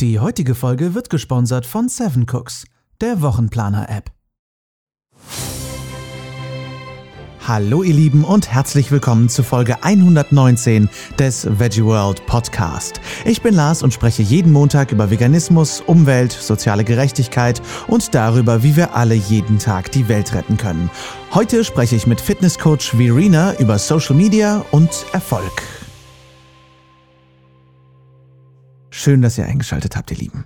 Die heutige Folge wird gesponsert von Seven Cooks, der Wochenplaner-App. Hallo ihr Lieben und herzlich willkommen zu Folge 119 des Veggie World Podcast. Ich bin Lars und spreche jeden Montag über Veganismus, Umwelt, soziale Gerechtigkeit und darüber, wie wir alle jeden Tag die Welt retten können. Heute spreche ich mit Fitnesscoach Verena über Social Media und Erfolg. Schön, dass ihr eingeschaltet habt, ihr Lieben.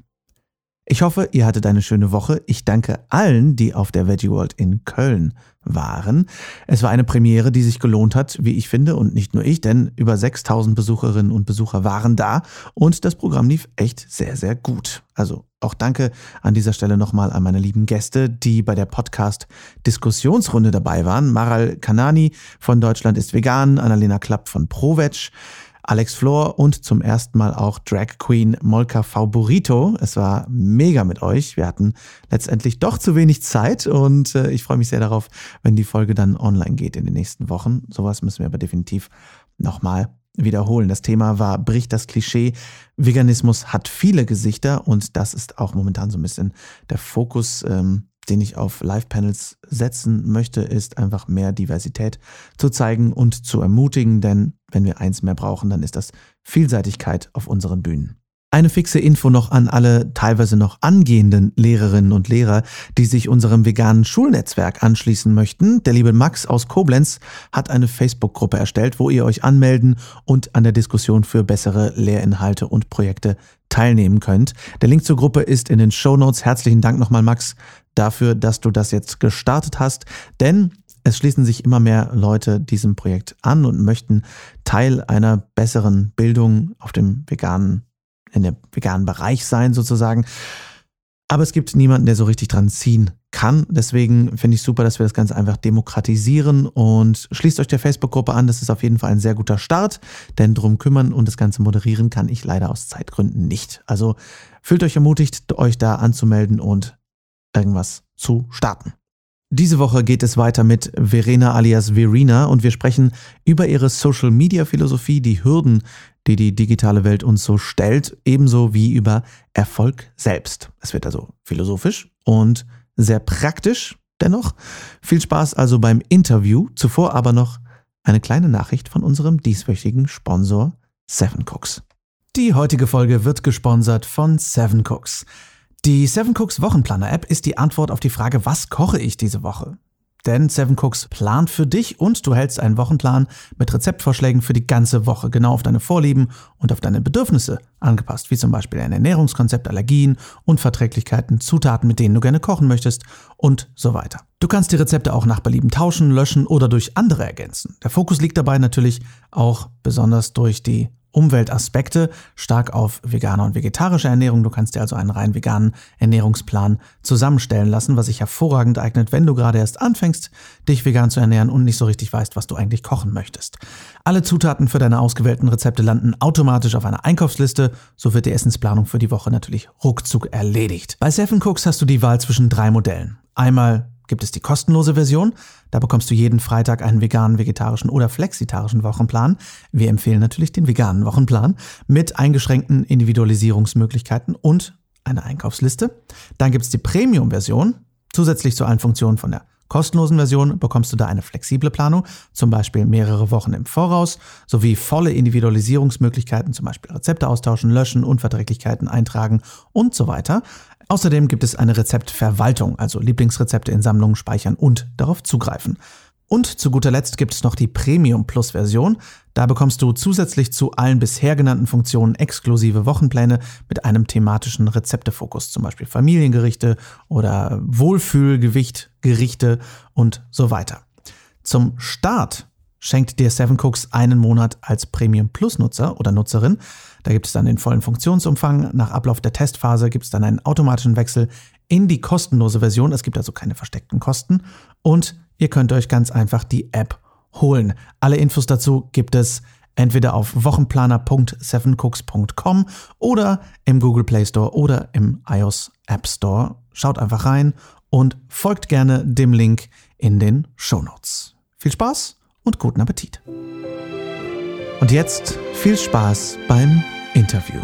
Ich hoffe, ihr hattet eine schöne Woche. Ich danke allen, die auf der Veggie World in Köln waren. Es war eine Premiere, die sich gelohnt hat, wie ich finde, und nicht nur ich, denn über 6000 Besucherinnen und Besucher waren da und das Programm lief echt sehr, sehr gut. Also auch danke an dieser Stelle nochmal an meine lieben Gäste, die bei der Podcast-Diskussionsrunde dabei waren. Maral Kanani von Deutschland ist vegan, Annalena Klapp von ProVeg, Alex Flor und zum ersten Mal auch Drag Queen Molka Favorito. Es war mega mit euch. Wir hatten letztendlich doch zu wenig Zeit und äh, ich freue mich sehr darauf, wenn die Folge dann online geht in den nächsten Wochen. Sowas müssen wir aber definitiv nochmal wiederholen. Das Thema war, bricht das Klischee. Veganismus hat viele Gesichter und das ist auch momentan so ein bisschen der Fokus ähm, den ich auf Live-Panels setzen möchte, ist einfach mehr Diversität zu zeigen und zu ermutigen, denn wenn wir eins mehr brauchen, dann ist das Vielseitigkeit auf unseren Bühnen. Eine fixe Info noch an alle teilweise noch angehenden Lehrerinnen und Lehrer, die sich unserem veganen Schulnetzwerk anschließen möchten. Der liebe Max aus Koblenz hat eine Facebook-Gruppe erstellt, wo ihr euch anmelden und an der Diskussion für bessere Lehrinhalte und Projekte teilnehmen könnt. Der Link zur Gruppe ist in den Show Notes. Herzlichen Dank nochmal, Max, dafür, dass du das jetzt gestartet hast, denn es schließen sich immer mehr Leute diesem Projekt an und möchten Teil einer besseren Bildung auf dem veganen, in dem veganen Bereich sein sozusagen. Aber es gibt niemanden, der so richtig dran ziehen kann. Deswegen finde ich super, dass wir das Ganze einfach demokratisieren und schließt euch der Facebook-Gruppe an. Das ist auf jeden Fall ein sehr guter Start, denn drum kümmern und das Ganze moderieren kann ich leider aus Zeitgründen nicht. Also fühlt euch ermutigt, euch da anzumelden und irgendwas zu starten. Diese Woche geht es weiter mit Verena alias Verena und wir sprechen über ihre Social Media Philosophie, die Hürden, die die digitale Welt uns so stellt, ebenso wie über Erfolg selbst. Es wird also philosophisch und sehr praktisch dennoch. Viel Spaß also beim Interview. Zuvor aber noch eine kleine Nachricht von unserem dieswöchigen Sponsor Seven Cooks. Die heutige Folge wird gesponsert von Seven Cooks. Die Seven Cooks Wochenplaner App ist die Antwort auf die Frage, was koche ich diese Woche? Denn Seven Cooks plant für dich und du hältst einen Wochenplan mit Rezeptvorschlägen für die ganze Woche, genau auf deine Vorlieben und auf deine Bedürfnisse angepasst, wie zum Beispiel ein Ernährungskonzept, Allergien, Unverträglichkeiten, Zutaten, mit denen du gerne kochen möchtest und so weiter. Du kannst die Rezepte auch nach Belieben tauschen, löschen oder durch andere ergänzen. Der Fokus liegt dabei natürlich auch besonders durch die Umweltaspekte, stark auf vegane und vegetarische Ernährung. Du kannst dir also einen rein veganen Ernährungsplan zusammenstellen lassen, was sich hervorragend eignet, wenn du gerade erst anfängst, dich vegan zu ernähren und nicht so richtig weißt, was du eigentlich kochen möchtest. Alle Zutaten für deine ausgewählten Rezepte landen automatisch auf einer Einkaufsliste, so wird die Essensplanung für die Woche natürlich ruckzuck erledigt. Bei Seven Cooks hast du die Wahl zwischen drei Modellen. Einmal gibt es die kostenlose Version. Da bekommst du jeden Freitag einen veganen, vegetarischen oder flexitarischen Wochenplan. Wir empfehlen natürlich den veganen Wochenplan mit eingeschränkten Individualisierungsmöglichkeiten und eine Einkaufsliste. Dann gibt es die Premium-Version. Zusätzlich zu allen Funktionen von der kostenlosen Version bekommst du da eine flexible Planung, zum Beispiel mehrere Wochen im Voraus, sowie volle Individualisierungsmöglichkeiten, zum Beispiel Rezepte austauschen, löschen, Unverträglichkeiten eintragen und so weiter. Außerdem gibt es eine Rezeptverwaltung, also Lieblingsrezepte in Sammlungen speichern und darauf zugreifen. Und zu guter Letzt gibt es noch die Premium Plus Version. Da bekommst du zusätzlich zu allen bisher genannten Funktionen exklusive Wochenpläne mit einem thematischen Rezeptefokus, zum Beispiel Familiengerichte oder Wohlfühlgewichtgerichte und so weiter. Zum Start schenkt dir Seven Cooks einen Monat als Premium Plus Nutzer oder Nutzerin da gibt es dann den vollen Funktionsumfang. Nach Ablauf der Testphase gibt es dann einen automatischen Wechsel in die kostenlose Version. Es gibt also keine versteckten Kosten. Und ihr könnt euch ganz einfach die App holen. Alle Infos dazu gibt es entweder auf wochenplaner.sevencooks.com oder im Google Play Store oder im iOS App Store. Schaut einfach rein und folgt gerne dem Link in den Show Notes. Viel Spaß und guten Appetit! Und jetzt viel Spaß beim Interview.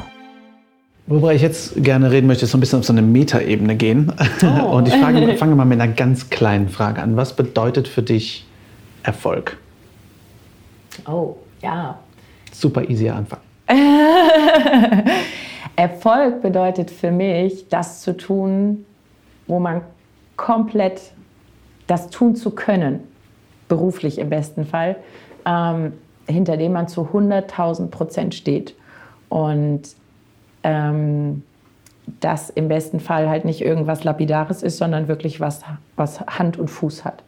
Worüber ich jetzt gerne reden möchte, ist so ein bisschen auf so eine Metaebene gehen. Oh. Und ich frage, fange mal mit einer ganz kleinen Frage an. Was bedeutet für dich Erfolg? Oh, ja. Super easy Anfang. Erfolg bedeutet für mich, das zu tun, wo man komplett das tun zu können, beruflich im besten Fall, ähm, hinter dem man zu 100.000 Prozent steht. Und ähm, das im besten Fall halt nicht irgendwas Lapidares ist, sondern wirklich was, was Hand und Fuß hat.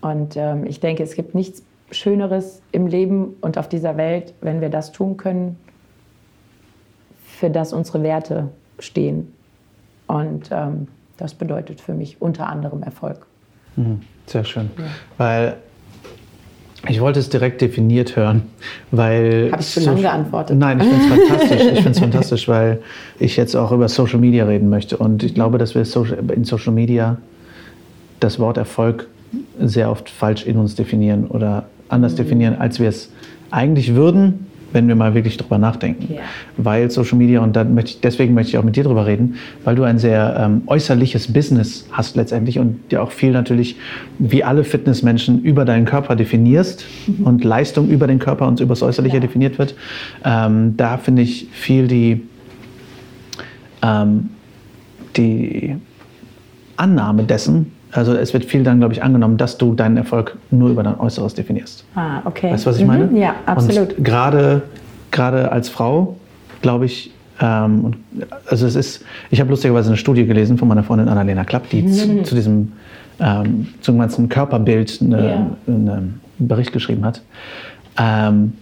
Und ähm, ich denke, es gibt nichts Schöneres im Leben und auf dieser Welt, wenn wir das tun können, für das unsere Werte stehen. Und ähm, das bedeutet für mich unter anderem Erfolg. Mhm, sehr schön. Ja. Weil ich wollte es direkt definiert hören, weil. Habe ich zu so lange geantwortet? Nein, ich finde es fantastisch. Ich finde es fantastisch, weil ich jetzt auch über Social Media reden möchte. Und ich glaube, dass wir in Social Media das Wort Erfolg sehr oft falsch in uns definieren oder anders mhm. definieren, als wir es eigentlich würden, wenn wir mal wirklich drüber nachdenken. Yeah. Weil Social Media, und möchte ich, deswegen möchte ich auch mit dir drüber reden, weil du ein sehr ähm, äußerliches Business hast letztendlich und dir auch viel natürlich, wie alle Fitnessmenschen, über deinen Körper definierst mhm. und Leistung über den Körper und über das Äußerliche ja. definiert wird. Ähm, da finde ich viel die, ähm, die Annahme dessen, also es wird viel dann, glaube ich, angenommen, dass du deinen Erfolg nur über dein Äußeres definierst. Ah, okay. Weißt du, was ich meine? Mhm, ja, absolut. Und gerade, gerade als Frau, glaube ich, ähm, also es ist, ich habe lustigerweise eine Studie gelesen von meiner Freundin Annalena Klapp, die mhm. zu, zu, diesem ähm, zum ganzen Körperbild eine, ja. einen Bericht geschrieben hat. Ähm,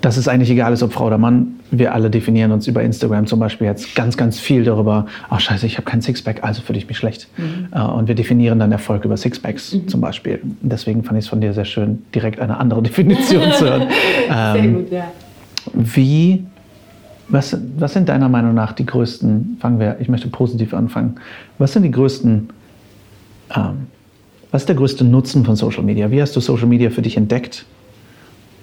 dass es eigentlich egal ist, ob Frau oder Mann. Wir alle definieren uns über Instagram zum Beispiel jetzt ganz, ganz viel darüber, ach scheiße, ich habe kein Sixpack, also fühle ich mich schlecht. Mhm. Äh, und wir definieren dann Erfolg über Sixpacks mhm. zum Beispiel. Deswegen fand ich es von dir sehr schön, direkt eine andere Definition zu hören. sehr ähm, gut, ja. Wie, was, was sind deiner Meinung nach die größten, fangen wir, ich möchte positiv anfangen, was sind die größten, ähm, was ist der größte Nutzen von Social Media? Wie hast du Social Media für dich entdeckt?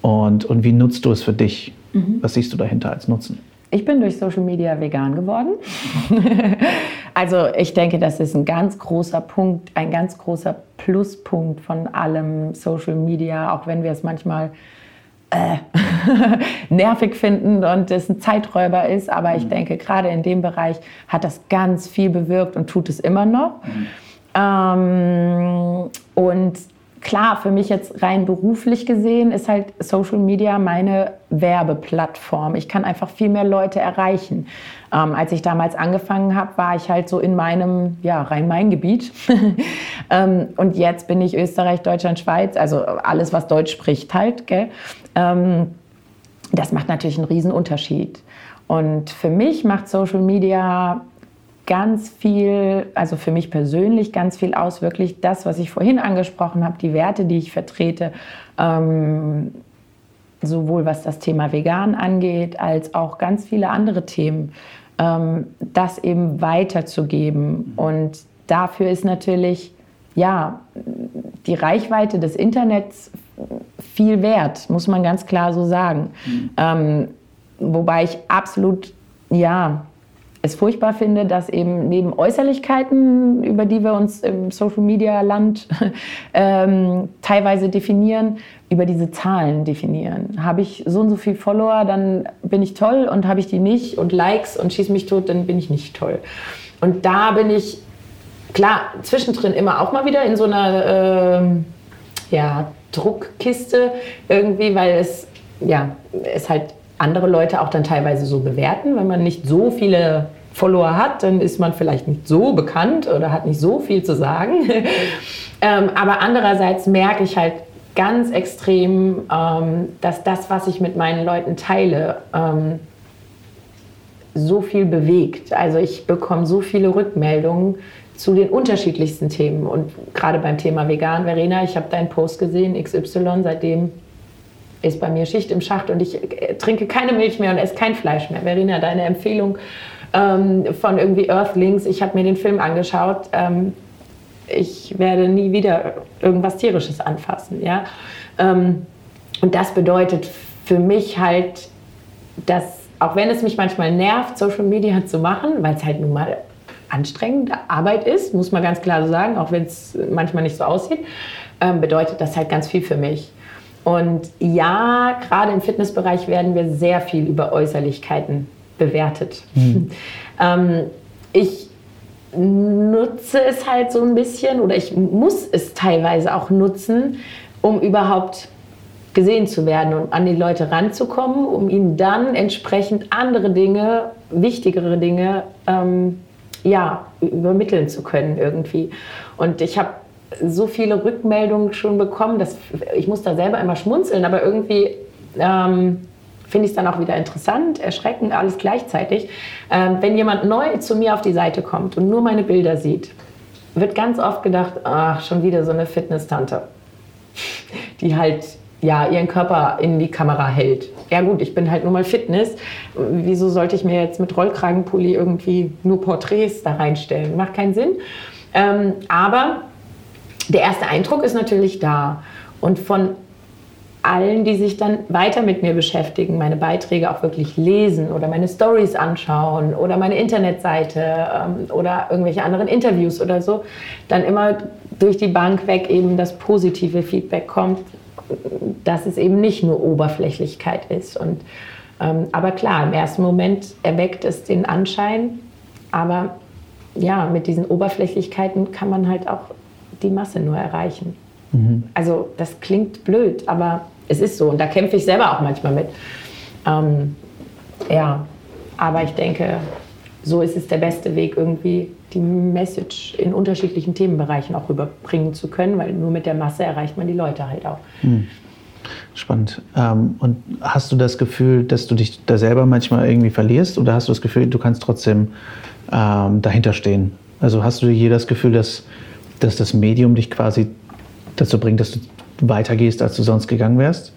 Und, und wie nutzt du es für dich? Mhm. Was siehst du dahinter als Nutzen? Ich bin durch Social Media vegan geworden. also ich denke, das ist ein ganz großer Punkt, ein ganz großer Pluspunkt von allem Social Media, auch wenn wir es manchmal äh, nervig finden und es ein Zeiträuber ist. Aber ich mhm. denke, gerade in dem Bereich hat das ganz viel bewirkt und tut es immer noch. Mhm. Ähm, und klar, für mich jetzt rein beruflich gesehen ist halt Social Media meine Werbeplattform. Ich kann einfach viel mehr Leute erreichen. Ähm, als ich damals angefangen habe, war ich halt so in meinem ja, Rhein-Main-Gebiet. ähm, und jetzt bin ich Österreich, Deutschland, Schweiz, also alles, was Deutsch spricht halt. Ähm, das macht natürlich einen riesen Unterschied. Und für mich macht Social Media ganz viel, also für mich persönlich ganz viel aus, wirklich das, was ich vorhin angesprochen habe, die Werte, die ich vertrete, ähm, sowohl was das Thema Vegan angeht, als auch ganz viele andere Themen, ähm, das eben weiterzugeben. Und dafür ist natürlich, ja, die Reichweite des Internets viel wert, muss man ganz klar so sagen. Mhm. Ähm, wobei ich absolut, ja, es furchtbar finde, dass eben neben Äußerlichkeiten, über die wir uns im Social Media Land ähm, teilweise definieren, über diese Zahlen definieren. Habe ich so und so viel Follower, dann bin ich toll und habe ich die nicht und Likes und schieß mich tot, dann bin ich nicht toll. Und da bin ich klar zwischendrin immer auch mal wieder in so einer äh, ja, Druckkiste irgendwie, weil es ja es halt andere Leute auch dann teilweise so bewerten, wenn man nicht so viele Follower hat, dann ist man vielleicht nicht so bekannt oder hat nicht so viel zu sagen. ähm, aber andererseits merke ich halt ganz extrem, ähm, dass das, was ich mit meinen Leuten teile, ähm, so viel bewegt. Also ich bekomme so viele Rückmeldungen zu den unterschiedlichsten Themen. Und gerade beim Thema Vegan, Verena, ich habe deinen Post gesehen, XY, seitdem ist bei mir Schicht im Schacht und ich äh, trinke keine Milch mehr und esse kein Fleisch mehr. Verena, deine Empfehlung ähm, von irgendwie Earthlings. Ich habe mir den Film angeschaut. Ähm, ich werde nie wieder irgendwas Tierisches anfassen. Ja? Ähm, und das bedeutet für mich halt, dass auch wenn es mich manchmal nervt, Social Media zu machen, weil es halt nun mal anstrengende Arbeit ist, muss man ganz klar so sagen, auch wenn es manchmal nicht so aussieht, ähm, bedeutet das halt ganz viel für mich. Und ja, gerade im Fitnessbereich werden wir sehr viel über Äußerlichkeiten bewertet. Mhm. ähm, ich nutze es halt so ein bisschen oder ich muss es teilweise auch nutzen, um überhaupt gesehen zu werden und an die Leute ranzukommen, um ihnen dann entsprechend andere Dinge, wichtigere Dinge, ähm, ja, übermitteln zu können irgendwie. Und ich habe so viele Rückmeldungen schon bekommen, dass ich muss da selber immer schmunzeln, aber irgendwie ähm, finde ich es dann auch wieder interessant, erschreckend, alles gleichzeitig. Ähm, wenn jemand neu zu mir auf die Seite kommt und nur meine Bilder sieht, wird ganz oft gedacht, ach, schon wieder so eine Fitness-Tante, die halt ja, ihren Körper in die Kamera hält. Ja gut, ich bin halt nur mal Fitness. Wieso sollte ich mir jetzt mit Rollkragenpulli irgendwie nur Porträts da reinstellen? Macht keinen Sinn. Ähm, aber der erste Eindruck ist natürlich da. Und von allen, die sich dann weiter mit mir beschäftigen, meine Beiträge auch wirklich lesen oder meine Stories anschauen oder meine Internetseite ähm, oder irgendwelche anderen Interviews oder so, dann immer durch die Bank weg eben das positive Feedback kommt, dass es eben nicht nur Oberflächlichkeit ist. Und, ähm, aber klar, im ersten Moment erweckt es den Anschein, aber ja, mit diesen Oberflächlichkeiten kann man halt auch die Masse nur erreichen. Mhm. Also das klingt blöd, aber es ist so und da kämpfe ich selber auch manchmal mit. Ähm, ja, aber ich denke, so ist es der beste Weg, irgendwie die Message in unterschiedlichen Themenbereichen auch rüberbringen zu können, weil nur mit der Masse erreicht man die Leute halt auch. Hm. Spannend. Ähm, und hast du das Gefühl, dass du dich da selber manchmal irgendwie verlierst oder hast du das Gefühl, du kannst trotzdem ähm, dahinter stehen? Also hast du hier das Gefühl, dass, dass das Medium dich quasi dazu bringt, dass du weitergehst, als du sonst gegangen wärst?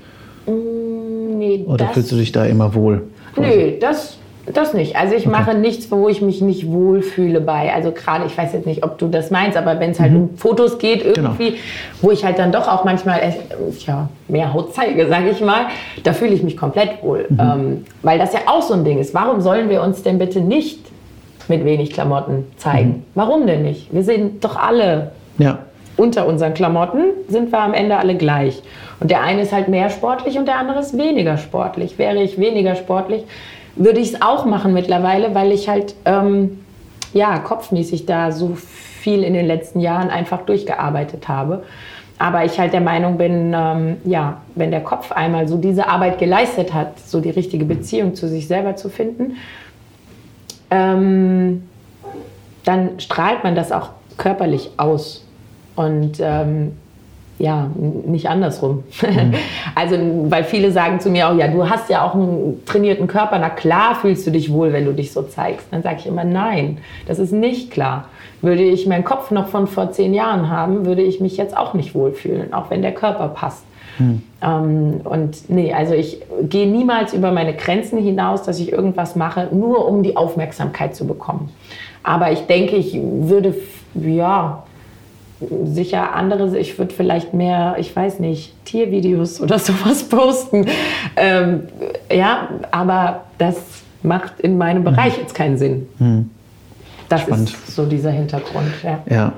Mm, nee, Oder fühlst du dich da immer wohl? Quasi? Nö, das, das nicht. Also ich okay. mache nichts, wo ich mich nicht wohlfühle bei. Also gerade, ich weiß jetzt nicht, ob du das meinst, aber wenn es halt mhm. um Fotos geht irgendwie, genau. wo ich halt dann doch auch manchmal ja, mehr Haut zeige, sage ich mal, da fühle ich mich komplett wohl. Mhm. Ähm, weil das ja auch so ein Ding ist. Warum sollen wir uns denn bitte nicht mit wenig Klamotten zeigen? Mhm. Warum denn nicht? Wir sind doch alle ja. Unter unseren Klamotten, sind wir am Ende alle gleich. Und der eine ist halt mehr sportlich und der andere ist weniger sportlich. Wäre ich weniger sportlich, würde ich es auch machen mittlerweile, weil ich halt ähm, ja, kopfmäßig da so viel in den letzten Jahren einfach durchgearbeitet habe. Aber ich halt der Meinung bin, ähm, ja, wenn der Kopf einmal so diese Arbeit geleistet hat, so die richtige Beziehung zu sich selber zu finden, ähm, dann strahlt man das auch körperlich aus. Und ähm, ja, nicht andersrum. Mhm. Also, weil viele sagen zu mir auch, ja, du hast ja auch einen trainierten Körper, na klar fühlst du dich wohl, wenn du dich so zeigst. Dann sage ich immer, nein, das ist nicht klar. Würde ich meinen Kopf noch von vor zehn Jahren haben, würde ich mich jetzt auch nicht wohlfühlen, auch wenn der Körper passt. Mhm. Ähm, und nee, also ich gehe niemals über meine Grenzen hinaus, dass ich irgendwas mache, nur um die Aufmerksamkeit zu bekommen. Aber ich denke, ich würde, ja, sicher andere, ich würde vielleicht mehr, ich weiß nicht, Tiervideos oder sowas posten. Ähm, ja, aber das macht in meinem Bereich mhm. jetzt keinen Sinn. Mhm. Das Spannend. ist so dieser Hintergrund. Ja. ja.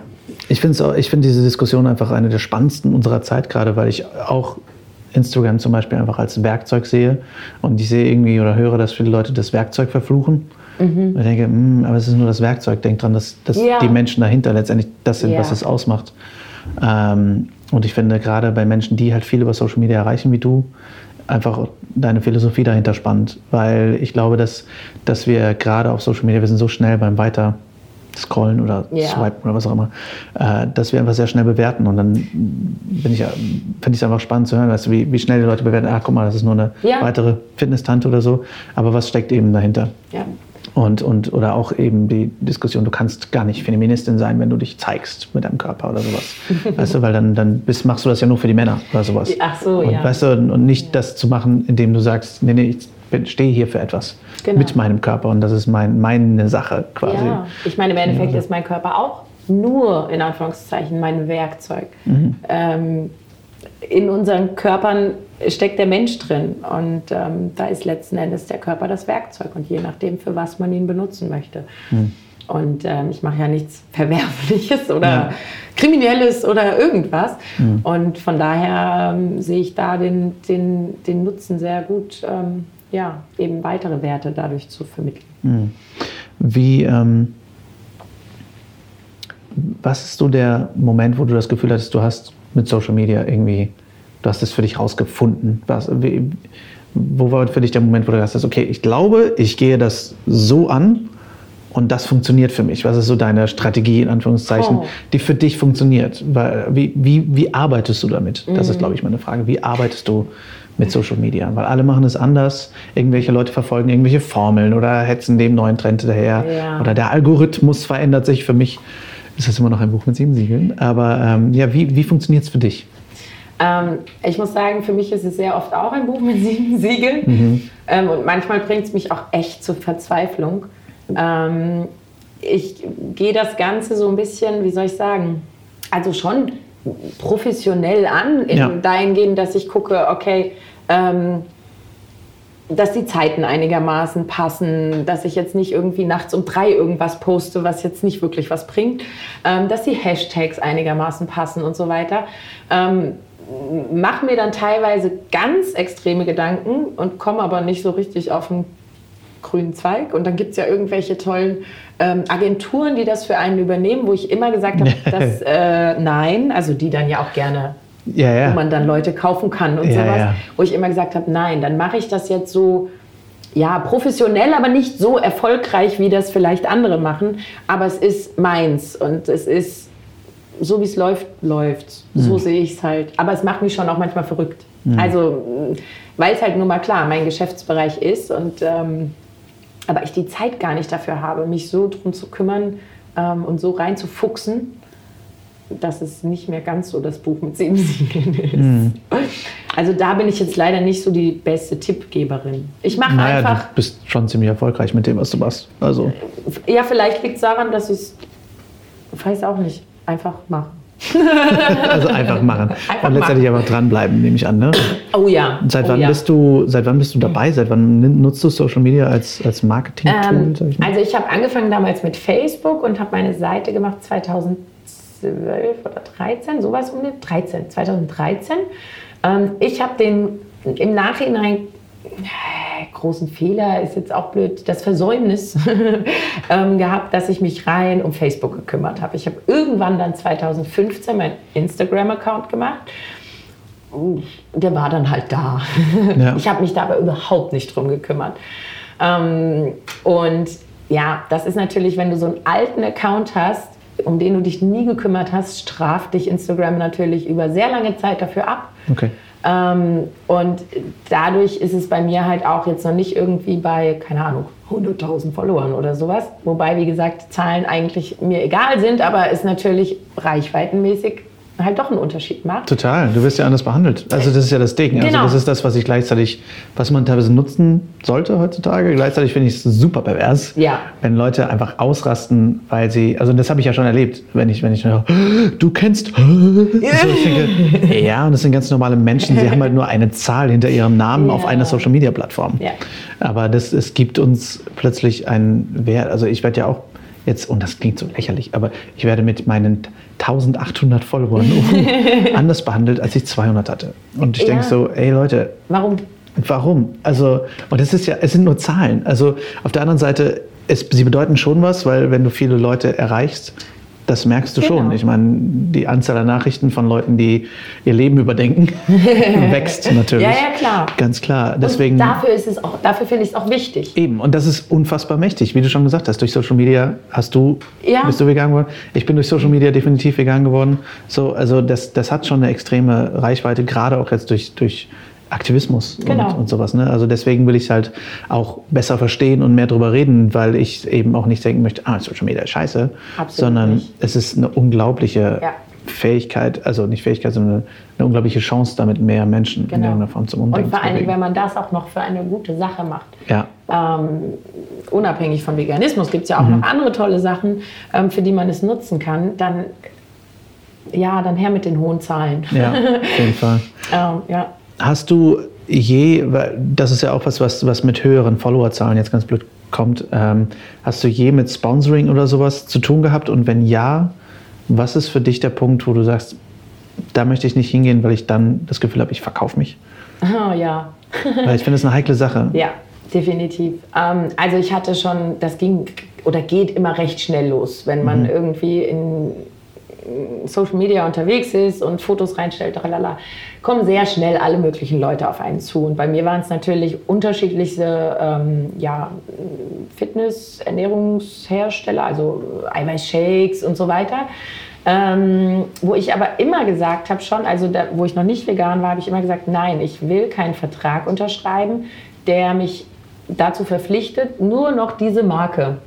Ich finde ich find diese Diskussion einfach eine der spannendsten unserer Zeit, gerade weil ich auch Instagram zum Beispiel einfach als Werkzeug sehe und ich sehe irgendwie oder höre, dass viele Leute das Werkzeug verfluchen. Mhm. Ich denke, mh, hm, aber es ist nur das Werkzeug. Denk dran, dass, dass ja. die Menschen dahinter letztendlich das sind, ja. was es ausmacht. Ähm, und ich finde gerade bei Menschen, die halt viel über Social Media erreichen wie du, einfach deine Philosophie dahinter spannend. Weil ich glaube, dass, dass wir gerade auf Social Media, wir sind so schnell beim Weiter scrollen oder yeah. swipen oder was auch immer, äh, dass wir einfach sehr schnell bewerten. Und dann bin ich, finde ich es einfach spannend zu hören, weißt du, wie, wie schnell die Leute bewerten, ach guck mal, das ist nur eine ja. weitere Fitness-Tante oder so. Aber was steckt eben dahinter? Ja. Und, und, oder auch eben die Diskussion, du kannst gar nicht Feministin sein, wenn du dich zeigst mit deinem Körper oder sowas. weißt du, weil dann, dann bist, machst du das ja nur für die Männer oder sowas. Ach so, und, ja. Weißt du, und nicht ja. das zu machen, indem du sagst, nee, nee, ich stehe hier für etwas genau. mit meinem Körper und das ist mein, meine Sache quasi. Ja, ich meine, im Endeffekt ja. ist mein Körper auch nur in Anführungszeichen mein Werkzeug. Mhm. Ähm, in unseren Körpern steckt der Mensch drin und ähm, da ist letzten Endes der Körper das Werkzeug und je nachdem, für was man ihn benutzen möchte. Mhm. Und ähm, ich mache ja nichts Verwerfliches oder ja. Kriminelles oder irgendwas. Mhm. Und von daher ähm, sehe ich da den, den, den Nutzen sehr gut, ähm, ja, eben weitere Werte dadurch zu vermitteln. Mhm. Wie, ähm, was ist so der Moment, wo du das Gefühl hattest, du hast mit Social Media irgendwie, du hast es für dich rausgefunden? Was, wie, wo war für dich der Moment, wo du gesagt hast, okay, ich glaube, ich gehe das so an und das funktioniert für mich. Was ist so deine Strategie, in Anführungszeichen, oh. die für dich funktioniert? Wie, wie, wie arbeitest du damit? Das ist, mhm. glaube ich, meine Frage. Wie arbeitest du mit Social Media? Weil alle machen es anders. Irgendwelche Leute verfolgen irgendwelche Formeln oder hetzen dem neuen Trend daher. Ja. Oder der Algorithmus verändert sich. Für mich ist das immer noch ein Buch mit sieben Siegeln. Aber ähm, ja, wie, wie funktioniert es für dich? Ähm, ich muss sagen, für mich ist es sehr oft auch ein Buch mit sieben Siegeln. Mhm. Ähm, und manchmal bringt es mich auch echt zur Verzweiflung. Ähm, ich gehe das Ganze so ein bisschen, wie soll ich sagen, also schon professionell an, in ja. dahingehend, dass ich gucke, okay, ähm, dass die Zeiten einigermaßen passen, dass ich jetzt nicht irgendwie nachts um drei irgendwas poste, was jetzt nicht wirklich was bringt, ähm, dass die Hashtags einigermaßen passen und so weiter. Ähm, mache mir dann teilweise ganz extreme Gedanken und komme aber nicht so richtig auf den grünen Zweig. Und dann gibt es ja irgendwelche tollen ähm, Agenturen, die das für einen übernehmen, wo ich immer gesagt habe, dass äh, nein, also die dann ja auch gerne, ja, ja. wo man dann Leute kaufen kann und ja, sowas, wo ich immer gesagt habe, nein, dann mache ich das jetzt so ja, professionell, aber nicht so erfolgreich, wie das vielleicht andere machen. Aber es ist meins und es ist so, wie es läuft, läuft. So mhm. sehe ich es halt. Aber es macht mich schon auch manchmal verrückt. Mhm. Also, weil es halt nun mal klar mein Geschäftsbereich ist und ähm, aber ich die Zeit gar nicht dafür habe, mich so drum zu kümmern ähm, und so reinzufuchsen, dass es nicht mehr ganz so das Buch mit sieben Siegeln ist. Mhm. Also da bin ich jetzt leider nicht so die beste Tippgeberin. Ich mache naja, einfach. Du bist schon ziemlich erfolgreich mit dem, was du machst. Also. Ja, vielleicht liegt es daran, dass ich es, weiß auch nicht, einfach mache. also einfach machen. Einfach und letztendlich machen. einfach dranbleiben, nehme ich an. Ne? Oh ja. Und seit oh wann ja. bist du, seit wann bist du dabei? Seit wann nutzt du Social Media als, als Marketing-Tool? Ähm, also ich habe angefangen damals mit Facebook und habe meine Seite gemacht 2012 oder 13, sowas um den 13, 2013. Ähm, ich habe den im Nachhinein großen Fehler ist jetzt auch blöd, das Versäumnis ähm, gehabt, dass ich mich rein um Facebook gekümmert habe. Ich habe irgendwann dann 2015 meinen Instagram-Account gemacht. Der war dann halt da. Ja. Ich habe mich da aber überhaupt nicht drum gekümmert. Ähm, und ja, das ist natürlich, wenn du so einen alten Account hast, um den du dich nie gekümmert hast, straft dich Instagram natürlich über sehr lange Zeit dafür ab. Okay. Ähm, und dadurch ist es bei mir halt auch jetzt noch nicht irgendwie bei, keine Ahnung, 100.000 Followern oder sowas. Wobei, wie gesagt, Zahlen eigentlich mir egal sind, aber es natürlich reichweitenmäßig halt doch einen Unterschied macht. Total, du wirst ja anders behandelt. Also das ist ja das Ding. Also genau. Also das ist das, was ich gleichzeitig, was man teilweise nutzen sollte heutzutage. Gleichzeitig finde ich es super pervers, ja. wenn Leute einfach ausrasten, weil sie, also das habe ich ja schon erlebt, wenn ich, wenn ich du kennst, ich denke, ja, und das sind ganz normale Menschen, sie haben halt nur eine Zahl hinter ihrem Namen ja. auf einer Social-Media-Plattform. Ja. Aber das, es gibt uns plötzlich einen Wert, also ich werde ja auch jetzt, und das klingt so lächerlich, aber ich werde mit meinen 1800 Followern anders behandelt, als ich 200 hatte. Und ich ja. denke so, ey Leute. Warum? Warum? Also, und es ist ja, es sind nur Zahlen. Also auf der anderen Seite, es, sie bedeuten schon was, weil wenn du viele Leute erreichst, das merkst du genau. schon. Ich meine, die Anzahl der Nachrichten von Leuten, die ihr Leben überdenken, wächst natürlich. Ja, ja, klar. Ganz klar. Deswegen, und dafür ist es auch, dafür finde ich es auch wichtig. Eben. Und das ist unfassbar mächtig. Wie du schon gesagt hast, durch Social Media hast du, ja. bist du vegan geworden. Ich bin durch Social Media definitiv vegan geworden. So, also das, das hat schon eine extreme Reichweite, gerade auch jetzt durch, durch Aktivismus genau. und, und, sowas. Ne? Also deswegen will ich es halt auch besser verstehen und mehr darüber reden, weil ich eben auch nicht denken möchte, ah, Social Media ist scheiße, Absolut sondern nicht. es ist eine unglaubliche ja. Fähigkeit, also nicht Fähigkeit, sondern eine, eine, unglaubliche Chance, damit mehr Menschen genau. in irgendeiner Form zum Umdenken Und vor allen Dingen, wenn man das auch noch für eine gute Sache macht. Ja. Ähm, unabhängig von Veganismus gibt es ja auch mhm. noch andere tolle Sachen, ähm, für die man es nutzen kann, dann ja, dann her mit den hohen Zahlen. Ja, auf jeden Fall. ähm, ja. Hast du je, das ist ja auch was, was, was mit höheren Followerzahlen jetzt ganz blöd kommt, ähm, hast du je mit Sponsoring oder sowas zu tun gehabt? Und wenn ja, was ist für dich der Punkt, wo du sagst, da möchte ich nicht hingehen, weil ich dann das Gefühl habe, ich verkaufe mich? Oh ja. weil ich finde es eine heikle Sache. Ja, definitiv. Ähm, also ich hatte schon, das ging oder geht immer recht schnell los, wenn man mhm. irgendwie in Social Media unterwegs ist und Fotos reinstellt, lalala, kommen sehr schnell alle möglichen Leute auf einen zu. Und bei mir waren es natürlich unterschiedlichste ähm, ja, Fitness-, Ernährungshersteller, also Eiweißshakes und so weiter. Ähm, wo ich aber immer gesagt habe schon, also da, wo ich noch nicht vegan war, habe ich immer gesagt, nein, ich will keinen Vertrag unterschreiben, der mich dazu verpflichtet, nur noch diese Marke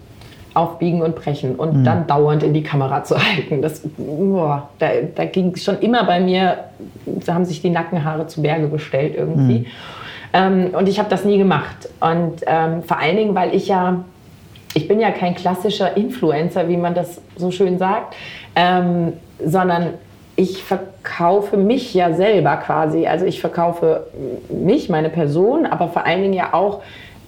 aufbiegen und brechen und mhm. dann dauernd in die Kamera zu halten. Das, boah, da, da ging es schon immer bei mir, da haben sich die Nackenhaare zu Berge gestellt irgendwie. Mhm. Ähm, und ich habe das nie gemacht. Und ähm, vor allen Dingen, weil ich ja, ich bin ja kein klassischer Influencer, wie man das so schön sagt, ähm, sondern ich verkaufe mich ja selber quasi. Also ich verkaufe mich, meine Person, aber vor allen Dingen ja auch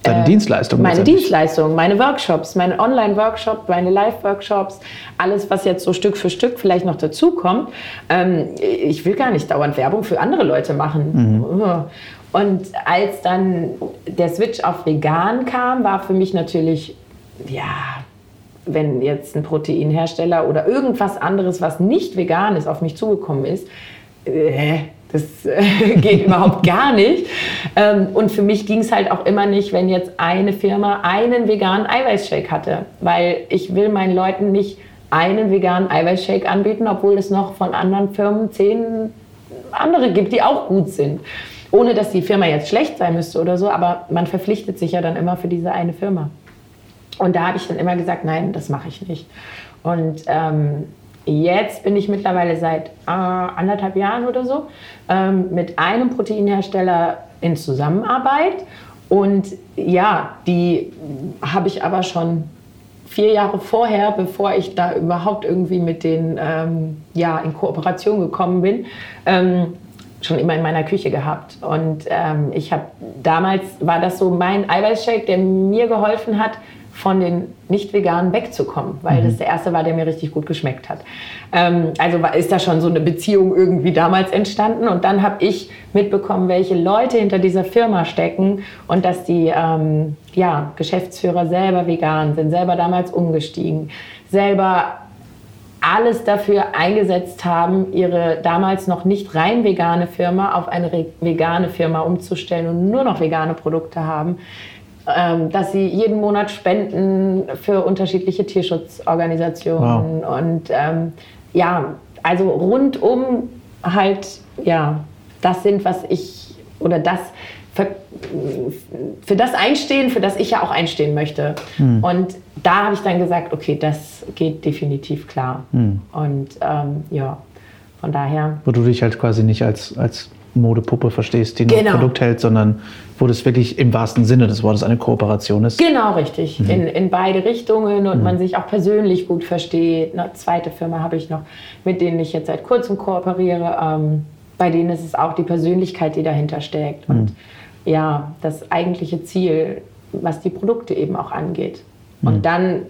Deine äh, Dienstleistung? Meine Dienstleistung, meine Workshops, meine Online-Workshop, meine Live-Workshops, alles, was jetzt so Stück für Stück vielleicht noch dazukommt. Ähm, ich will gar nicht dauernd Werbung für andere Leute machen. Mhm. Und als dann der Switch auf vegan kam, war für mich natürlich, ja, wenn jetzt ein Proteinhersteller oder irgendwas anderes, was nicht vegan ist, auf mich zugekommen ist, äh, das äh, geht überhaupt gar nicht. Ähm, und für mich ging es halt auch immer nicht, wenn jetzt eine Firma einen veganen Eiweißshake hatte, weil ich will meinen Leuten nicht einen veganen Eiweißshake anbieten, obwohl es noch von anderen Firmen zehn andere gibt, die auch gut sind. Ohne dass die Firma jetzt schlecht sein müsste oder so, aber man verpflichtet sich ja dann immer für diese eine Firma. Und da habe ich dann immer gesagt, nein, das mache ich nicht. Und ähm, Jetzt bin ich mittlerweile seit äh, anderthalb Jahren oder so ähm, mit einem Proteinhersteller in Zusammenarbeit. Und ja, die habe ich aber schon vier Jahre vorher, bevor ich da überhaupt irgendwie mit denen ähm, ja, in Kooperation gekommen bin, ähm, schon immer in meiner Küche gehabt. Und ähm, ich habe damals war das so mein Eiweißshake, der mir geholfen hat, von den Nicht-Veganen wegzukommen, weil mhm. das der erste war, der mir richtig gut geschmeckt hat. Ähm, also ist da schon so eine Beziehung irgendwie damals entstanden und dann habe ich mitbekommen, welche Leute hinter dieser Firma stecken und dass die ähm, ja, Geschäftsführer selber vegan sind, selber damals umgestiegen, selber alles dafür eingesetzt haben, ihre damals noch nicht rein vegane Firma auf eine vegane Firma umzustellen und nur noch vegane Produkte haben dass sie jeden Monat spenden für unterschiedliche Tierschutzorganisationen wow. und ähm, ja, also rundum halt, ja, das sind, was ich oder das für, für das einstehen, für das ich ja auch einstehen möchte. Hm. Und da habe ich dann gesagt, okay, das geht definitiv klar. Hm. Und ähm, ja, von daher. Wo du dich halt quasi nicht als, als Modepuppe verstehst, die genau. ein Produkt hält, sondern wo das wirklich im wahrsten Sinne des Wortes eine Kooperation ist. Genau, richtig. Mhm. In, in beide Richtungen und mhm. man sich auch persönlich gut versteht. Eine zweite Firma habe ich noch, mit denen ich jetzt seit kurzem kooperiere. Ähm, bei denen ist es auch die Persönlichkeit, die dahinter steckt. Und mhm. ja, das eigentliche Ziel, was die Produkte eben auch angeht. Und mhm. dann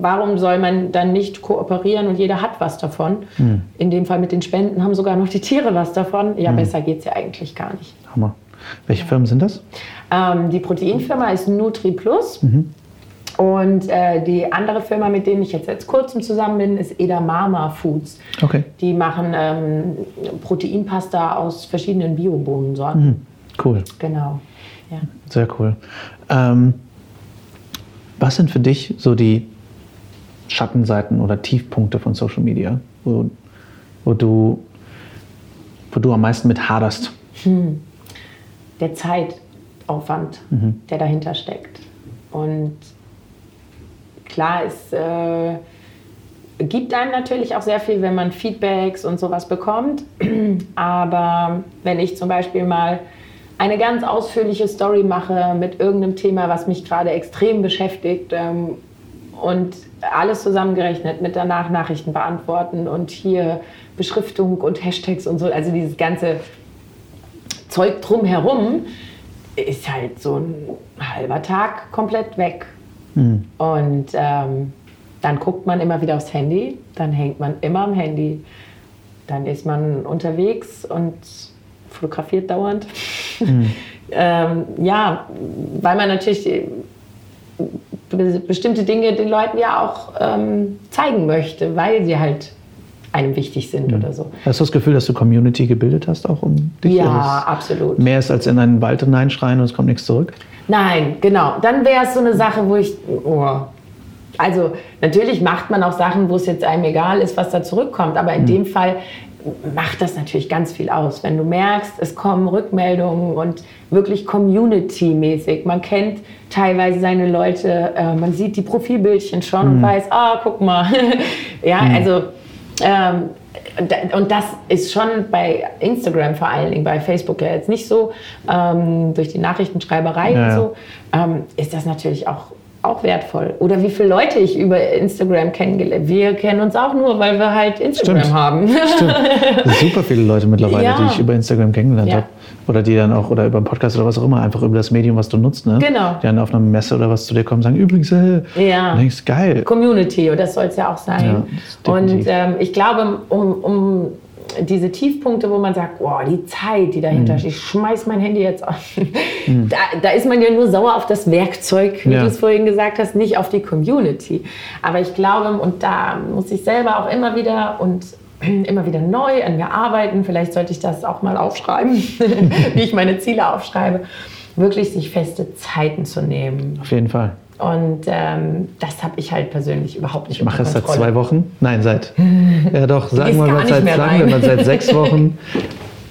warum soll man dann nicht kooperieren und jeder hat was davon? Mhm. In dem Fall mit den Spenden haben sogar noch die Tiere was davon. Ja, mhm. besser geht es ja eigentlich gar nicht. Hammer. Welche Firmen sind das? Ähm, die Proteinfirma ist NutriPlus. Mhm. Und äh, die andere Firma, mit denen ich jetzt seit kurzem zusammen bin, ist Edamama Foods. Okay. Die machen ähm, Proteinpasta aus verschiedenen Biobohnensorten. Mhm. Cool. Genau. Ja. Sehr cool. Ähm, was sind für dich so die Schattenseiten oder Tiefpunkte von Social Media, wo, wo, du, wo du am meisten mit haderst? Hm. Der Zeitaufwand, mhm. der dahinter steckt. Und klar, es äh, gibt einem natürlich auch sehr viel, wenn man Feedbacks und sowas bekommt. Aber wenn ich zum Beispiel mal eine ganz ausführliche Story mache mit irgendeinem Thema, was mich gerade extrem beschäftigt ähm, und alles zusammengerechnet mit danach Nachrichten beantworten und hier Beschriftung und Hashtags und so, also dieses ganze Zeug drumherum ist halt so ein halber Tag komplett weg. Mhm. Und ähm, dann guckt man immer wieder aufs Handy, dann hängt man immer am Handy, dann ist man unterwegs und fotografiert dauernd. Mhm. ähm, ja, weil man natürlich bestimmte Dinge den Leuten ja auch ähm, zeigen möchte, weil sie halt einem wichtig sind mhm. oder so. Hast du das Gefühl, dass du Community gebildet hast, auch um dich? Ja, absolut. Mehr ist als in einen Wald hineinschreien und es kommt nichts zurück? Nein, genau. Dann wäre es so eine Sache, wo ich, oh, also natürlich macht man auch Sachen, wo es jetzt einem egal ist, was da zurückkommt, aber in mhm. dem Fall macht das natürlich ganz viel aus. Wenn du merkst, es kommen Rückmeldungen und wirklich Community-mäßig. Man kennt teilweise seine Leute, äh, man sieht die Profilbildchen schon mhm. und weiß, ah, guck mal. ja, mhm. also ähm, und das ist schon bei Instagram vor allen Dingen, bei Facebook ja jetzt nicht so, ähm, durch die Nachrichtenschreiberei ja, und so, ähm, ist das natürlich auch auch wertvoll. Oder wie viele Leute ich über Instagram kennengelernt Wir kennen uns auch nur, weil wir halt Instagram Stimmt. haben. Stimmt. Super viele Leute mittlerweile, ja. die ich über Instagram kennengelernt ja. habe. Oder die dann auch, oder über einen Podcast oder was auch immer, einfach über das Medium, was du nutzt. Ne? Genau. Die dann auf einer Messe oder was zu dir kommen und sagen, übrigens, äh, ja. denkst, geil. Community, und das soll es ja auch sein. Ja, und ähm, ich glaube, um, um diese Tiefpunkte, wo man sagt, boah, die Zeit, die dahinter mhm. steht, ich schmeiß mein Handy jetzt an. Mhm. Da, da, ist man ja nur sauer auf das Werkzeug, wie ja. du es vorhin gesagt hast, nicht auf die Community. Aber ich glaube, und da muss ich selber auch immer wieder und immer wieder neu an mir arbeiten, vielleicht sollte ich das auch mal aufschreiben, wie ich meine Ziele aufschreibe, wirklich sich feste Zeiten zu nehmen. Auf jeden Fall. Und ähm, das habe ich halt persönlich überhaupt nicht Ich mache es seit zwei Wochen. Nein, seit. Ja, doch, sagen wir mal seit lang, seit sechs Wochen.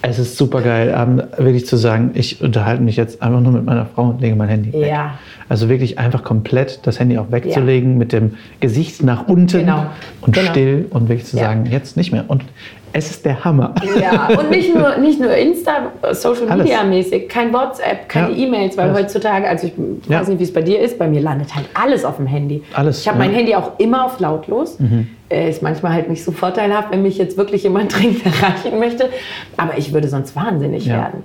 Es ist super geil, ähm, wirklich zu sagen, ich unterhalte mich jetzt einfach nur mit meiner Frau und lege mein Handy weg. Ja. Also wirklich einfach komplett das Handy auch wegzulegen, ja. mit dem Gesicht nach unten genau. und genau. still und wirklich zu sagen, jetzt nicht mehr. Und es ist der Hammer. Ja, und nicht nur, nicht nur Insta, Social Media mäßig, kein WhatsApp, keine ja, E-Mails, weil alles. heutzutage, also ich ja. weiß nicht, wie es bei dir ist, bei mir landet halt alles auf dem Handy. Alles. Ich habe ja. mein Handy auch immer auf lautlos. Mhm. Äh, ist manchmal halt nicht so vorteilhaft, wenn mich jetzt wirklich jemand dringend erreichen möchte. Aber ich würde sonst wahnsinnig werden.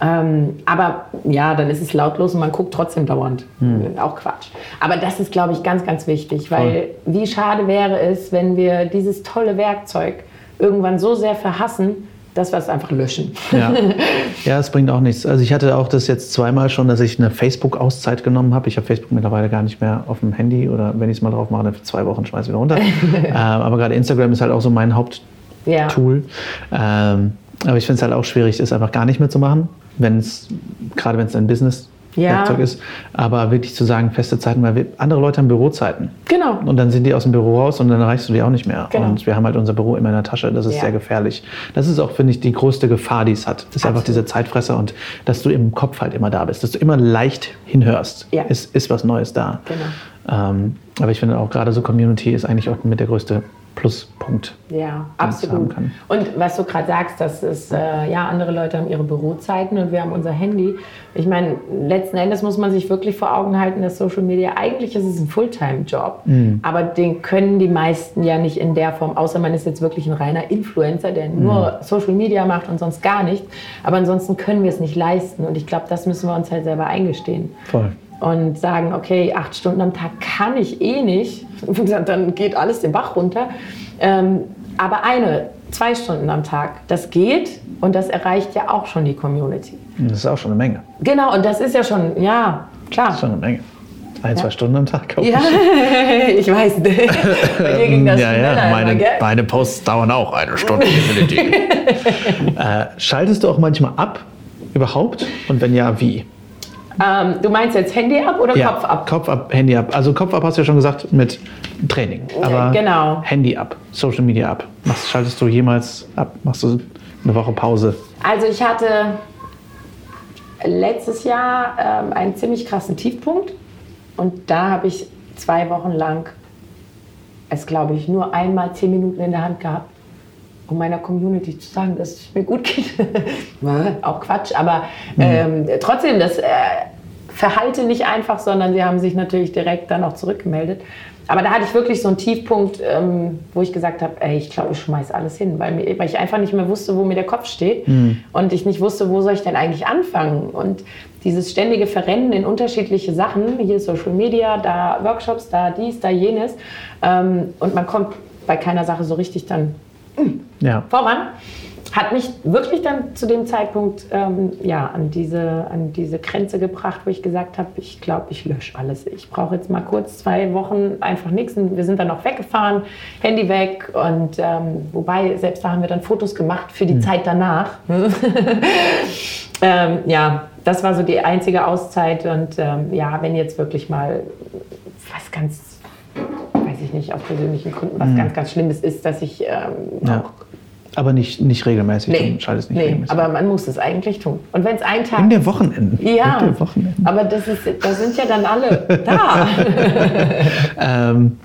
Ähm, aber ja, dann ist es lautlos und man guckt trotzdem dauernd. Hm. Auch Quatsch. Aber das ist, glaube ich, ganz, ganz wichtig, weil Voll. wie schade wäre es, wenn wir dieses tolle Werkzeug irgendwann so sehr verhassen, dass wir es einfach löschen. Ja. ja, es bringt auch nichts. Also ich hatte auch das jetzt zweimal schon, dass ich eine Facebook-Auszeit genommen habe. Ich habe Facebook mittlerweile gar nicht mehr auf dem Handy oder wenn ich es mal drauf mache, dann für zwei Wochen schmeiße ich wieder runter. ähm, aber gerade Instagram ist halt auch so mein Haupttool. Ja. Ähm, aber ich finde es halt auch schwierig, das einfach gar nicht mehr zu machen, wenn es, gerade wenn es ein Business ja. Werkzeug ist. Aber wirklich zu sagen, feste Zeiten, weil wir, andere Leute haben Bürozeiten. Genau. Und dann sind die aus dem Büro raus und dann erreichst du die auch nicht mehr. Genau. Und wir haben halt unser Büro immer in der Tasche. Das ist ja. sehr gefährlich. Das ist auch, finde ich, die größte Gefahr, die es hat. Das ist Absolut. einfach diese Zeitfresser und dass du im Kopf halt immer da bist, dass du immer leicht hinhörst. Ja. Ist, ist was Neues da. Genau. Ähm, aber ich finde auch gerade so Community ist eigentlich auch mit der größte Pluspunkt. Ja, absolut. Und was du gerade sagst, dass es, äh, ja, andere Leute haben ihre Bürozeiten und wir haben unser Handy. Ich meine, letzten Endes muss man sich wirklich vor Augen halten, dass Social Media, eigentlich ist es ein Fulltime-Job, mhm. aber den können die meisten ja nicht in der Form, außer man ist jetzt wirklich ein reiner Influencer, der nur mhm. Social Media macht und sonst gar nicht. Aber ansonsten können wir es nicht leisten und ich glaube, das müssen wir uns halt selber eingestehen. Voll und sagen, okay, acht Stunden am Tag kann ich eh nicht, dann geht alles den Bach runter. Ähm, aber eine, zwei Stunden am Tag, das geht und das erreicht ja auch schon die Community. Das ist auch schon eine Menge. Genau, und das ist ja schon, ja, klar. Das ist schon eine Menge. Ein, ja. zwei Stunden am Tag, glaube ich. Ja, ich weiß. Bei dir ging das ja, ja. Meine, immer, meine Posts dauern auch eine Stunde, äh, schaltest du auch manchmal ab, überhaupt? Und wenn ja, wie? Ähm, du meinst jetzt Handy ab oder ja, Kopf ab? Kopf ab, Handy ab. Also Kopf ab hast du ja schon gesagt mit Training. Aber genau. Handy ab, Social Media ab. Machst, schaltest du jemals ab? Machst du eine Woche Pause? Also ich hatte letztes Jahr ähm, einen ziemlich krassen Tiefpunkt. Und da habe ich zwei Wochen lang es, glaube ich, nur einmal zehn Minuten in der Hand gehabt um meiner Community zu sagen, dass es mir gut geht. auch Quatsch, aber mhm. ähm, trotzdem, das äh, verhalte nicht einfach, sondern sie haben sich natürlich direkt dann auch zurückgemeldet. aber da hatte ich wirklich so einen Tiefpunkt, ähm, wo ich gesagt habe, ey, ich glaube, ich schmeiß alles hin, weil, mir, weil ich einfach nicht mehr wusste, wo mir der Kopf steht mhm. und ich nicht wusste, wo soll ich denn eigentlich anfangen. Und dieses ständige Verrennen in unterschiedliche Sachen, hier Social Media, da Workshops, da dies, da jenes, ähm, und man kommt bei keiner Sache so richtig dann ja. voran hat mich wirklich dann zu dem Zeitpunkt ähm, ja, an, diese, an diese Grenze gebracht, wo ich gesagt habe, ich glaube, ich lösche alles. Ich brauche jetzt mal kurz zwei Wochen einfach nichts. Wir sind dann auch weggefahren, Handy weg. Und ähm, wobei, selbst da haben wir dann Fotos gemacht für die mhm. Zeit danach. ähm, ja, das war so die einzige Auszeit. Und ähm, ja, wenn jetzt wirklich mal was ganz, ich nicht, aus persönlichen Gründen was mhm. ganz, ganz Schlimmes ist, dass ich ähm, ja. auch aber nicht, nicht regelmäßig. Nee, du schaltest nicht nee, regelmäßig. aber man muss es eigentlich tun. Und wenn es ein Tag... In der Wochenenden. Ja, der Wochenenden. aber das ist, da sind ja dann alle da. ähm,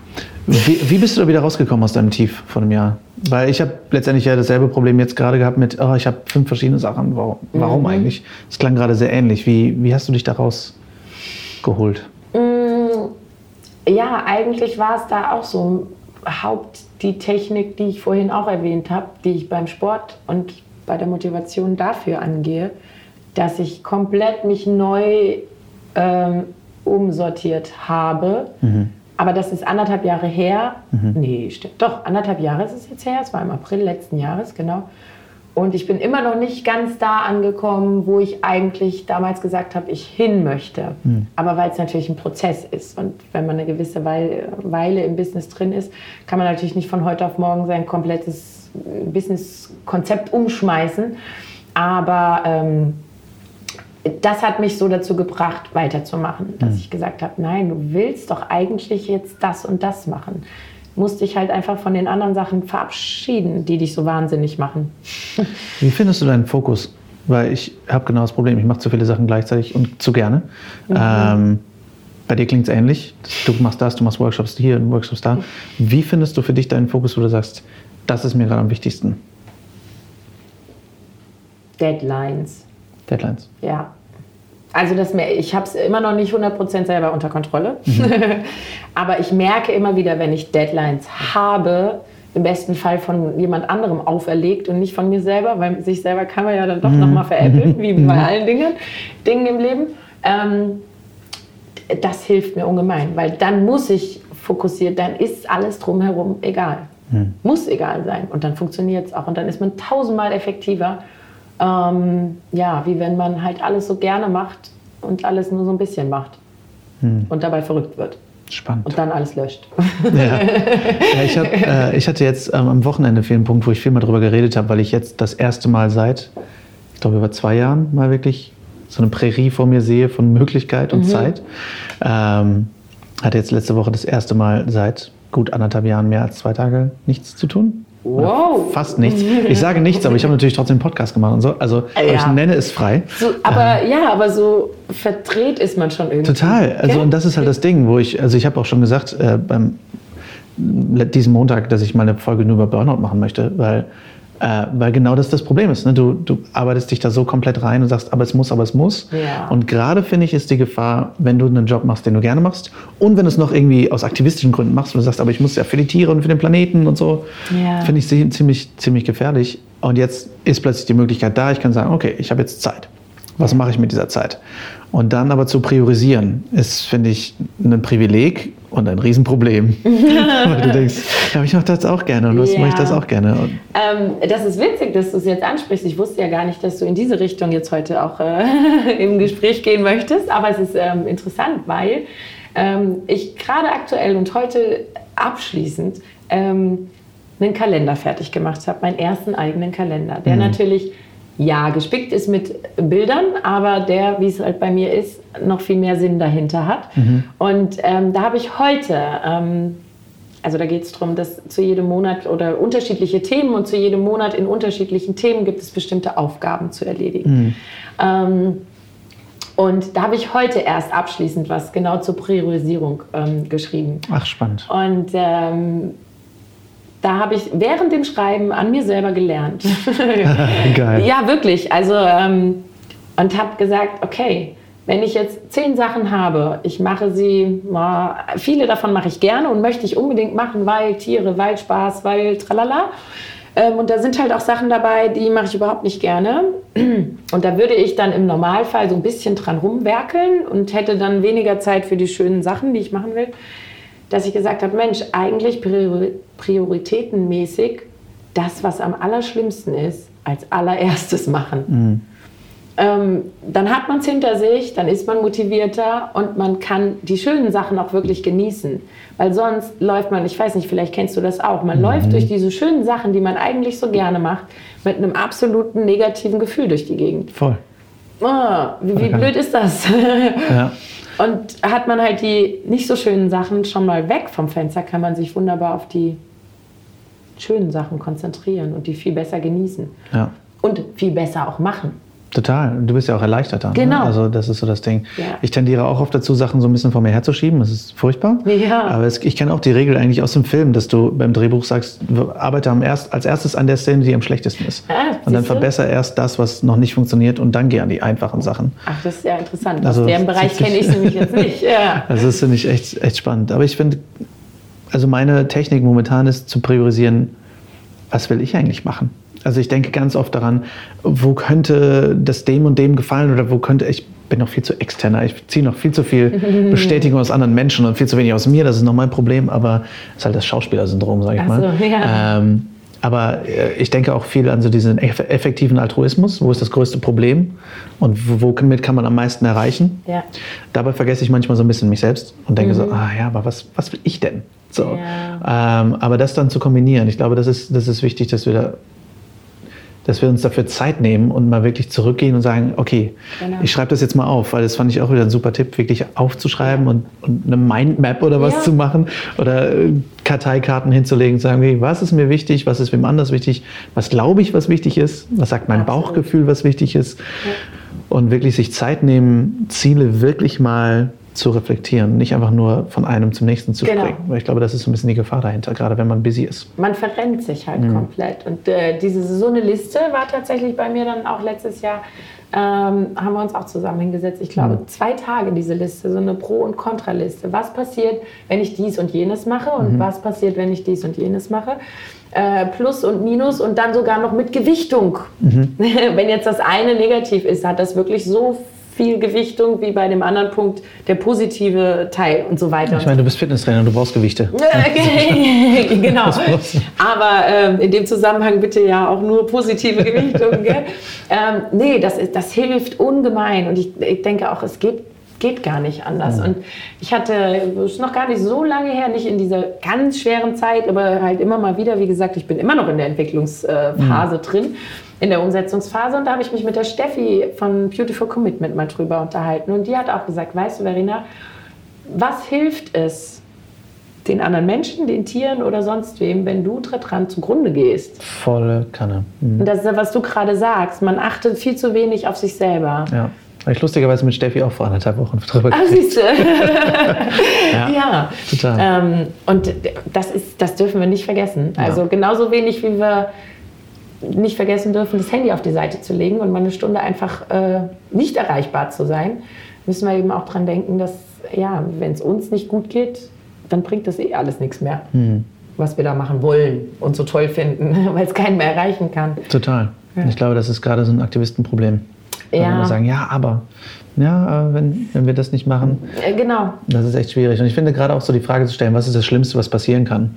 wie, wie, bist du da wieder rausgekommen aus deinem Tief von einem Jahr? Weil ich habe letztendlich ja dasselbe Problem jetzt gerade gehabt mit, oh, ich habe fünf verschiedene Sachen. Warum, warum mhm. eigentlich? Das klang gerade sehr ähnlich. Wie, wie hast du dich da rausgeholt? Ja, eigentlich war es da auch so. Haupt die Technik, die ich vorhin auch erwähnt habe, die ich beim Sport und bei der Motivation dafür angehe, dass ich komplett mich neu ähm, umsortiert habe. Mhm. Aber das ist anderthalb Jahre her. Mhm. Nee, stimmt. Doch, anderthalb Jahre ist es jetzt her. Es war im April letzten Jahres, genau. Und ich bin immer noch nicht ganz da angekommen, wo ich eigentlich damals gesagt habe, ich hin möchte. Mhm. Aber weil es natürlich ein Prozess ist. Und wenn man eine gewisse Weile, Weile im Business drin ist, kann man natürlich nicht von heute auf morgen sein komplettes Business-Konzept umschmeißen. Aber ähm, das hat mich so dazu gebracht, weiterzumachen, dass mhm. ich gesagt habe, nein, du willst doch eigentlich jetzt das und das machen musste ich halt einfach von den anderen Sachen verabschieden, die dich so wahnsinnig machen. Wie findest du deinen Fokus? Weil ich habe genau das Problem, ich mache zu viele Sachen gleichzeitig und zu gerne. Mhm. Ähm, bei dir klingt es ähnlich. Du machst das, du machst Workshops hier und Workshops da. Wie findest du für dich deinen Fokus, wo du sagst, das ist mir gerade am wichtigsten? Deadlines. Deadlines. Ja, also das, ich habe es immer noch nicht 100% selber unter Kontrolle. Mhm. Aber ich merke immer wieder, wenn ich Deadlines habe, im besten Fall von jemand anderem auferlegt und nicht von mir selber, weil sich selber kann man ja dann doch mhm. nochmal veräppeln, wie bei allen Dingen, Dingen im Leben. Ähm, das hilft mir ungemein, weil dann muss ich fokussiert, dann ist alles drumherum egal. Mhm. Muss egal sein und dann funktioniert es auch und dann ist man tausendmal effektiver ähm, ja, wie wenn man halt alles so gerne macht und alles nur so ein bisschen macht hm. und dabei verrückt wird. Spannend. Und dann alles löscht. Ja. ja ich, hab, äh, ich, hatte jetzt ähm, am Wochenende viel einen Punkt, wo ich viel mal darüber geredet habe, weil ich jetzt das erste Mal seit, ich glaube, über zwei Jahren mal wirklich so eine Prärie vor mir sehe von Möglichkeit und mhm. Zeit. Ähm, hatte jetzt letzte Woche das erste Mal seit gut anderthalb Jahren mehr als zwei Tage nichts zu tun. Wow. Fast nichts. Ich sage nichts, aber ich habe natürlich trotzdem einen Podcast gemacht und so. Also ja. ich nenne es frei. So, aber ähm. ja, aber so verdreht ist man schon irgendwie. Total. Also und das ist halt das Ding, wo ich, also ich habe auch schon gesagt äh, beim diesem Montag, dass ich mal eine Folge nur über Burnout machen möchte, weil äh, weil genau das das Problem ist. Ne? Du, du arbeitest dich da so komplett rein und sagst, aber es muss, aber es muss. Ja. Und gerade finde ich, ist die Gefahr, wenn du einen Job machst, den du gerne machst und wenn du es noch irgendwie aus aktivistischen Gründen machst und du sagst, aber ich muss ja für die Tiere und für den Planeten und so, ja. finde ich ziemlich, ziemlich gefährlich. Und jetzt ist plötzlich die Möglichkeit da, ich kann sagen, okay, ich habe jetzt Zeit. Was mache ich mit dieser Zeit? Und dann aber zu priorisieren, ist, finde ich, ein Privileg und ein Riesenproblem. Weil du denkst, ja, ich mache das auch gerne und was ja. mache ich das auch gerne. Ähm, das ist witzig, dass du es jetzt ansprichst. Ich wusste ja gar nicht, dass du in diese Richtung jetzt heute auch äh, im Gespräch gehen möchtest. Aber es ist ähm, interessant, weil ähm, ich gerade aktuell und heute abschließend ähm, einen Kalender fertig gemacht habe, meinen ersten eigenen Kalender, der mhm. natürlich ja, gespickt ist mit Bildern, aber der, wie es halt bei mir ist, noch viel mehr Sinn dahinter hat. Mhm. Und ähm, da habe ich heute, ähm, also da geht es darum, dass zu jedem Monat oder unterschiedliche Themen und zu jedem Monat in unterschiedlichen Themen gibt es bestimmte Aufgaben zu erledigen. Mhm. Ähm, und da habe ich heute erst abschließend was genau zur Priorisierung ähm, geschrieben. Ach, spannend. Und ähm, da habe ich während dem Schreiben an mir selber gelernt. Geil. Ja, wirklich. Also, ähm, und habe gesagt, okay, wenn ich jetzt zehn Sachen habe, ich mache sie, viele davon mache ich gerne und möchte ich unbedingt machen, weil Tiere, weil Spaß, weil tralala. Ähm, und da sind halt auch Sachen dabei, die mache ich überhaupt nicht gerne. Und da würde ich dann im Normalfall so ein bisschen dran rumwerkeln und hätte dann weniger Zeit für die schönen Sachen, die ich machen will. Dass ich gesagt habe, Mensch, eigentlich prioritätenmäßig das, was am allerschlimmsten ist, als allererstes machen. Mhm ähm, dann hat man es hinter sich, dann ist man motivierter und man kann die schönen Sachen auch wirklich genießen. Weil sonst läuft man, ich weiß nicht, vielleicht kennst du das auch, man mhm. läuft durch diese schönen Sachen, die man eigentlich so gerne macht, mit einem absoluten negativen Gefühl durch die Gegend. Voll. Oh, wie, wie blöd ist das? ja. Und hat man halt die nicht so schönen Sachen schon mal weg vom Fenster, kann man sich wunderbar auf die schönen Sachen konzentrieren und die viel besser genießen. Ja. Und viel besser auch machen. Total. Du bist ja auch erleichtert dann. Ne? Genau. Ne? Also das ist so das Ding. Ja. Ich tendiere auch oft dazu, Sachen so ein bisschen vor mir herzuschieben. Das ist furchtbar. Ja. Aber es, ich kenne auch die Regel eigentlich aus dem Film, dass du beim Drehbuch sagst, arbeite am erst, als erstes an der Szene, die am schlechtesten ist. Ah, und dann verbessere erst das, was noch nicht funktioniert und dann geh an die einfachen Sachen. Ach, das ist ja interessant. Also, Aus dem Bereich kenne ich nämlich jetzt nicht. Ja. Also das finde ich echt, echt spannend. Aber ich finde, also meine Technik momentan ist zu priorisieren, was will ich eigentlich machen? Also ich denke ganz oft daran, wo könnte das dem und dem gefallen oder wo könnte ich bin noch viel zu externer. Ich ziehe noch viel zu viel Bestätigung aus anderen Menschen und viel zu wenig aus mir. Das ist noch mein Problem, aber es ist halt das Schauspielersyndrom, sage ich mal. So, ja. ähm, aber äh, ich denke auch viel an so diesen effektiven Altruismus. Wo ist das größte Problem und womit kann man am meisten erreichen? Ja. Dabei vergesse ich manchmal so ein bisschen mich selbst und denke mhm. so, ah ja, aber was, was will ich denn? So. Ja. Ähm, aber das dann zu kombinieren, ich glaube, das ist, das ist wichtig, dass wir da dass wir uns dafür Zeit nehmen und mal wirklich zurückgehen und sagen, okay, genau. ich schreibe das jetzt mal auf, weil das fand ich auch wieder ein super Tipp, wirklich aufzuschreiben und, und eine Mindmap oder was ja. zu machen oder äh, Karteikarten hinzulegen und sagen, okay, was ist mir wichtig, was ist wem anders wichtig, was glaube ich, was wichtig ist, was sagt mein Absolut. Bauchgefühl, was wichtig ist ja. und wirklich sich Zeit nehmen, Ziele wirklich mal zu reflektieren, nicht einfach nur von einem zum nächsten zu genau. springen. Weil ich glaube, das ist so ein bisschen die Gefahr dahinter, gerade wenn man busy ist. Man verrennt sich halt mhm. komplett. Und äh, diese so eine Liste war tatsächlich bei mir dann auch letztes Jahr. Ähm, haben wir uns auch zusammen hingesetzt. Ich glaube, mhm. zwei Tage diese Liste, so eine Pro- und Kontraliste. Was passiert, wenn ich dies und jenes mache und mhm. was passiert, wenn ich dies und jenes mache? Äh, Plus und Minus und dann sogar noch mit Gewichtung. Mhm. wenn jetzt das eine negativ ist, hat das wirklich so viel Gewichtung wie bei dem anderen Punkt der positive Teil und so weiter. Ich meine, du bist Fitnesstrainer, du brauchst Gewichte. genau. Aber ähm, in dem Zusammenhang bitte ja auch nur positive Gewichtung. gell? Ähm, nee, das, das hilft ungemein und ich, ich denke auch, es geht geht gar nicht anders. Ja. Und ich hatte, es ist noch gar nicht so lange her, nicht in dieser ganz schweren Zeit, aber halt immer mal wieder, wie gesagt, ich bin immer noch in der Entwicklungsphase mhm. drin in der Umsetzungsphase. Und da habe ich mich mit der Steffi von Beautiful Commitment mal drüber unterhalten. Und die hat auch gesagt, weißt du, Verena, was hilft es den anderen Menschen, den Tieren oder sonst wem, wenn du dran zugrunde gehst? Volle Kanne. Mhm. Und das ist ja, was du gerade sagst. Man achtet viel zu wenig auf sich selber. Ja. Habe ich lustigerweise mit Steffi auch vor anderthalb Wochen drüber gesprochen. Ah, siehst du. ja, ja, total. Ähm, und das, ist, das dürfen wir nicht vergessen. Also ja. genauso wenig, wie wir nicht vergessen dürfen, das Handy auf die Seite zu legen und mal eine Stunde einfach äh, nicht erreichbar zu sein, müssen wir eben auch daran denken, dass, ja, wenn es uns nicht gut geht, dann bringt das eh alles nichts mehr, hm. was wir da machen wollen und so toll finden, weil es keinen mehr erreichen kann. Total. Ja. Ich glaube, das ist gerade so ein Aktivistenproblem. Ja. Wenn wir sagen, ja, aber, ja, wenn, wenn wir das nicht machen. Genau. Das ist echt schwierig. Und ich finde gerade auch so die Frage zu stellen, was ist das Schlimmste, was passieren kann?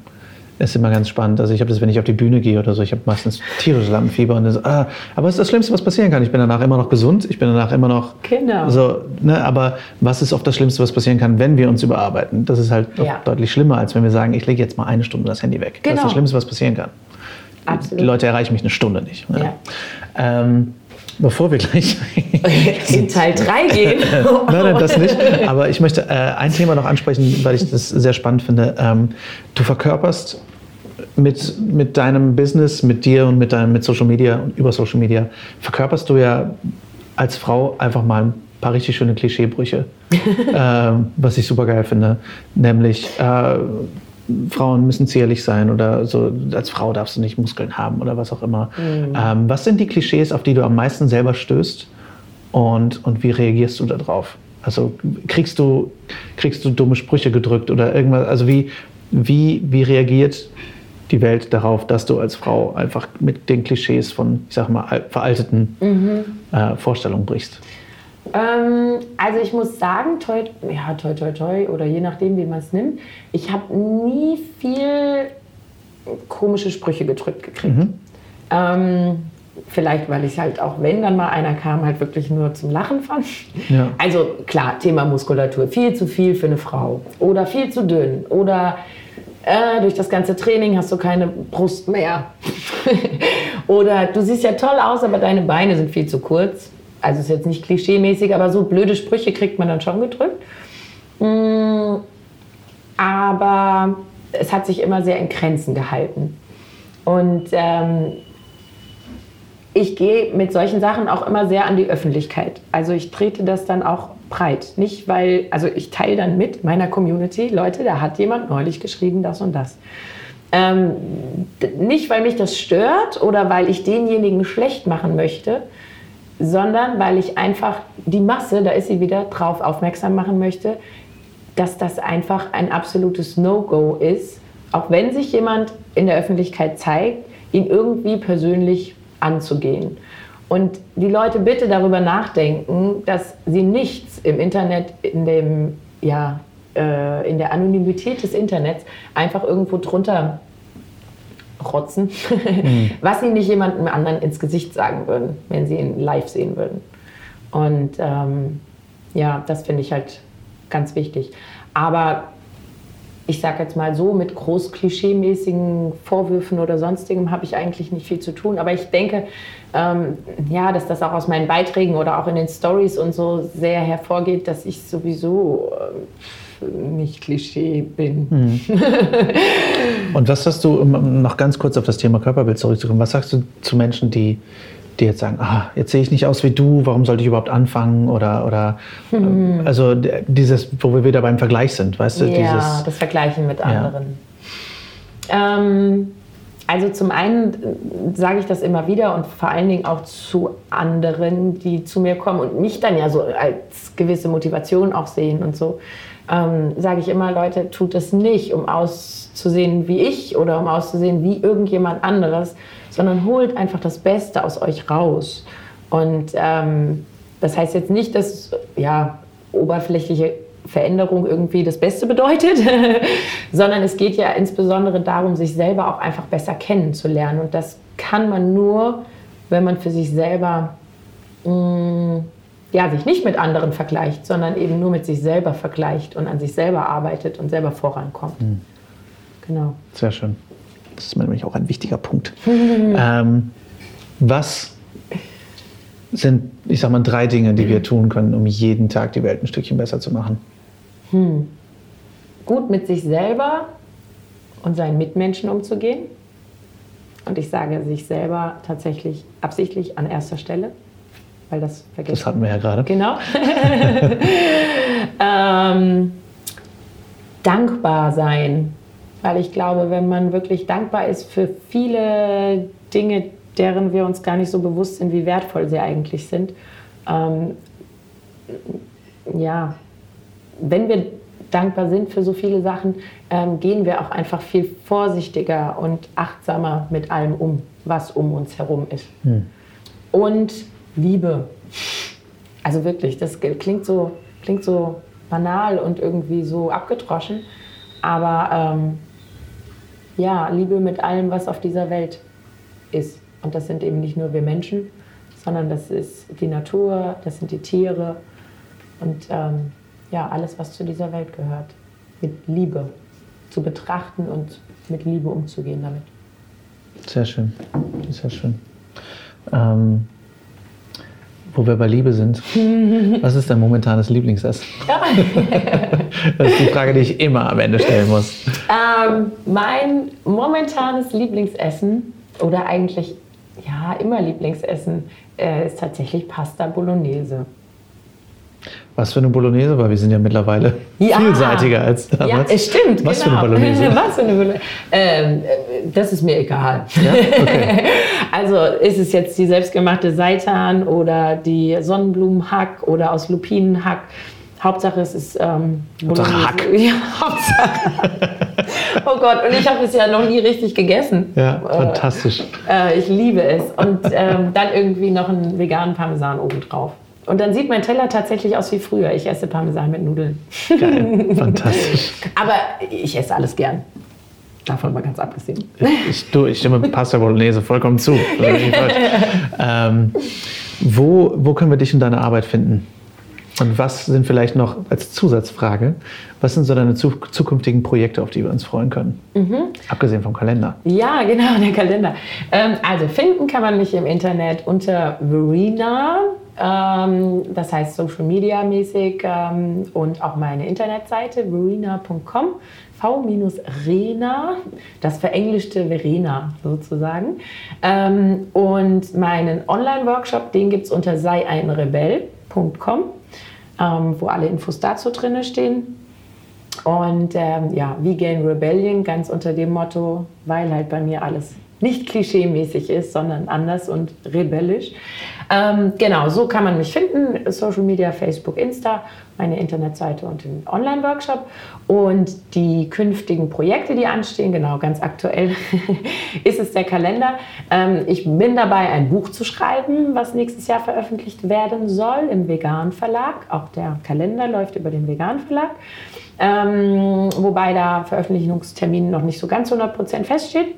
Ist immer ganz spannend. Also ich habe das, wenn ich auf die Bühne gehe oder so, ich habe meistens tierische Lampenfieber und das, ah, aber es ist das Schlimmste, was passieren kann. Ich bin danach immer noch gesund, ich bin danach immer noch genau. so, ne, aber was ist oft das Schlimmste, was passieren kann, wenn wir uns überarbeiten? Das ist halt ja. deutlich schlimmer, als wenn wir sagen, ich lege jetzt mal eine Stunde das Handy weg. Genau. Das ist das genau. Schlimmste, was passieren kann. Absolut. Die Leute erreichen mich eine Stunde nicht. Ne? Ja. Ähm, Bevor wir gleich in Teil 3 gehen. nein, nein, das nicht. Aber ich möchte äh, ein Thema noch ansprechen, weil ich das sehr spannend finde. Ähm, du verkörperst mit, mit deinem Business, mit dir und mit, deinem, mit Social Media und über Social Media, verkörperst du ja als Frau einfach mal ein paar richtig schöne Klischeebrüche, äh, was ich super geil finde. Nämlich, äh, Frauen müssen zierlich sein oder so, als Frau darfst du nicht Muskeln haben oder was auch immer. Mhm. Ähm, was sind die Klischees, auf die du am meisten selber stößt Und, und wie reagierst du darauf? Also kriegst du, kriegst du dumme Sprüche gedrückt oder irgendwas? Also wie, wie, wie reagiert die Welt darauf, dass du als Frau einfach mit den Klischees von, ich sag mal, veralteten mhm. äh, Vorstellungen brichst? Ähm, also ich muss sagen, toi, ja, toi, toi, toi, oder je nachdem, wie man es nimmt, ich habe nie viel komische Sprüche gedrückt gekriegt. Mhm. Ähm, vielleicht, weil ich halt auch, wenn dann mal einer kam, halt wirklich nur zum Lachen fand. Ja. Also klar, Thema Muskulatur, viel zu viel für eine Frau oder viel zu dünn oder äh, durch das ganze Training hast du keine Brust mehr. oder du siehst ja toll aus, aber deine Beine sind viel zu kurz. Also ist jetzt nicht klischeemäßig, aber so blöde Sprüche kriegt man dann schon gedrückt. Mm, aber es hat sich immer sehr in Grenzen gehalten. Und ähm, ich gehe mit solchen Sachen auch immer sehr an die Öffentlichkeit. Also ich trete das dann auch breit. Nicht, weil, also ich teile dann mit meiner Community, Leute, da hat jemand neulich geschrieben, das und das. Ähm, nicht, weil mich das stört oder weil ich denjenigen schlecht machen möchte, sondern weil ich einfach die Masse, da ist sie wieder, drauf aufmerksam machen möchte, dass das einfach ein absolutes No-Go ist, auch wenn sich jemand in der Öffentlichkeit zeigt, ihn irgendwie persönlich anzugehen. Und die Leute bitte darüber nachdenken, dass sie nichts im Internet, in, dem, ja, äh, in der Anonymität des Internets einfach irgendwo drunter rotzen, mhm. was sie nicht jemandem anderen ins Gesicht sagen würden, wenn sie ihn live sehen würden. Und ähm, ja, das finde ich halt ganz wichtig. Aber ich sage jetzt mal so, mit groß klischeemäßigen Vorwürfen oder sonstigem habe ich eigentlich nicht viel zu tun. Aber ich denke, ähm, ja, dass das auch aus meinen Beiträgen oder auch in den Stories und so sehr hervorgeht, dass ich sowieso äh, nicht Klischee bin. Mhm. und was hast du, um noch ganz kurz auf das Thema Körperbild zurückzukommen, was sagst du zu Menschen, die die jetzt sagen, ah, jetzt sehe ich nicht aus wie du, warum sollte ich überhaupt anfangen? Oder, oder mhm. also dieses, wo wir wieder beim Vergleich sind, weißt du? Ja, dieses, das Vergleichen mit anderen. Ja. Ähm, also zum einen sage ich das immer wieder und vor allen Dingen auch zu anderen, die zu mir kommen und mich dann ja so als gewisse Motivation auch sehen und so, ähm, sage ich immer, Leute, tut es nicht, um auszusehen wie ich oder um auszusehen wie irgendjemand anderes, sondern holt einfach das Beste aus euch raus. Und ähm, das heißt jetzt nicht, dass ja, oberflächliche Veränderung irgendwie das Beste bedeutet, sondern es geht ja insbesondere darum, sich selber auch einfach besser kennenzulernen. Und das kann man nur, wenn man für sich selber mh, mm, ja, sich nicht mit anderen vergleicht, sondern eben nur mit sich selber vergleicht und an sich selber arbeitet und selber vorankommt. Mhm. Genau. Sehr schön. Das ist nämlich auch ein wichtiger Punkt. ähm, was sind, ich sag mal, drei Dinge, die wir tun können, um jeden Tag die Welt ein Stückchen besser zu machen? Hm. Gut mit sich selber und seinen Mitmenschen umzugehen. Und ich sage sich selber tatsächlich absichtlich an erster Stelle, weil das vergessen. Das hatten wir ja gerade. Genau. ähm, dankbar sein weil ich glaube, wenn man wirklich dankbar ist für viele Dinge, deren wir uns gar nicht so bewusst sind, wie wertvoll sie eigentlich sind, ähm, ja, wenn wir dankbar sind für so viele Sachen, ähm, gehen wir auch einfach viel vorsichtiger und achtsamer mit allem um, was um uns herum ist. Hm. Und Liebe. Also wirklich, das klingt so, klingt so banal und irgendwie so abgedroschen, aber ähm, ja, Liebe mit allem, was auf dieser Welt ist. Und das sind eben nicht nur wir Menschen, sondern das ist die Natur, das sind die Tiere und ähm, ja, alles, was zu dieser Welt gehört. Mit Liebe zu betrachten und mit Liebe umzugehen damit. Sehr schön, sehr schön. Ähm, wo wir bei Liebe sind, was ist dein momentanes Lieblingsessen? das ist die Frage, die ich immer am Ende stellen muss. Ähm, mein momentanes Lieblingsessen oder eigentlich ja immer Lieblingsessen äh, ist tatsächlich Pasta Bolognese. Was für eine Bolognese, weil wir sind ja mittlerweile ja. vielseitiger als damals. Ja, es stimmt. Was genau. für eine genau. Bolognese? Was für eine Bolognese? Ähm, das ist mir egal. Ja? Okay. also ist es jetzt die selbstgemachte Seitan oder die Sonnenblumenhack oder aus Lupinenhack. Hauptsache es ist ähm, Hauptsache Hack. Ja, Hauptsache. oh Gott, und ich habe es ja noch nie richtig gegessen. Ja, fantastisch. Äh, ich liebe es. Und ähm, dann irgendwie noch einen veganen Parmesan obendrauf. Und dann sieht mein Teller tatsächlich aus wie früher. Ich esse Parmesan mit Nudeln. Geil, fantastisch. Aber ich esse alles gern. Davon mal ganz abgesehen. Ich, du, ich stimme Pasta Bolognese vollkommen zu. ähm, wo, wo können wir dich in deiner Arbeit finden? Und was sind vielleicht noch als Zusatzfrage, was sind so deine zukünftigen Projekte, auf die wir uns freuen können? Mhm. Abgesehen vom Kalender. Ja, genau, der Kalender. Ähm, also finden kann man mich im Internet unter Verena ähm, das heißt Social Media mäßig ähm, und auch meine Internetseite verena.com. V-Rena, das verenglischte Verena sozusagen. Ähm, und meinen Online-Workshop, den gibt es unter seieinrebell.com, ähm, wo alle Infos dazu drin stehen. Und ähm, ja, Vegan Rebellion, ganz unter dem Motto, weil halt bei mir alles nicht klischee-mäßig ist, sondern anders und rebellisch. Ähm, genau, so kann man mich finden. Social Media, Facebook, Insta, meine Internetseite und den Online-Workshop. Und die künftigen Projekte, die anstehen, genau, ganz aktuell ist es der Kalender. Ähm, ich bin dabei, ein Buch zu schreiben, was nächstes Jahr veröffentlicht werden soll im Vegan Verlag. Auch der Kalender läuft über den Vegan Verlag. Ähm, wobei da Veröffentlichungstermin noch nicht so ganz 100% feststeht.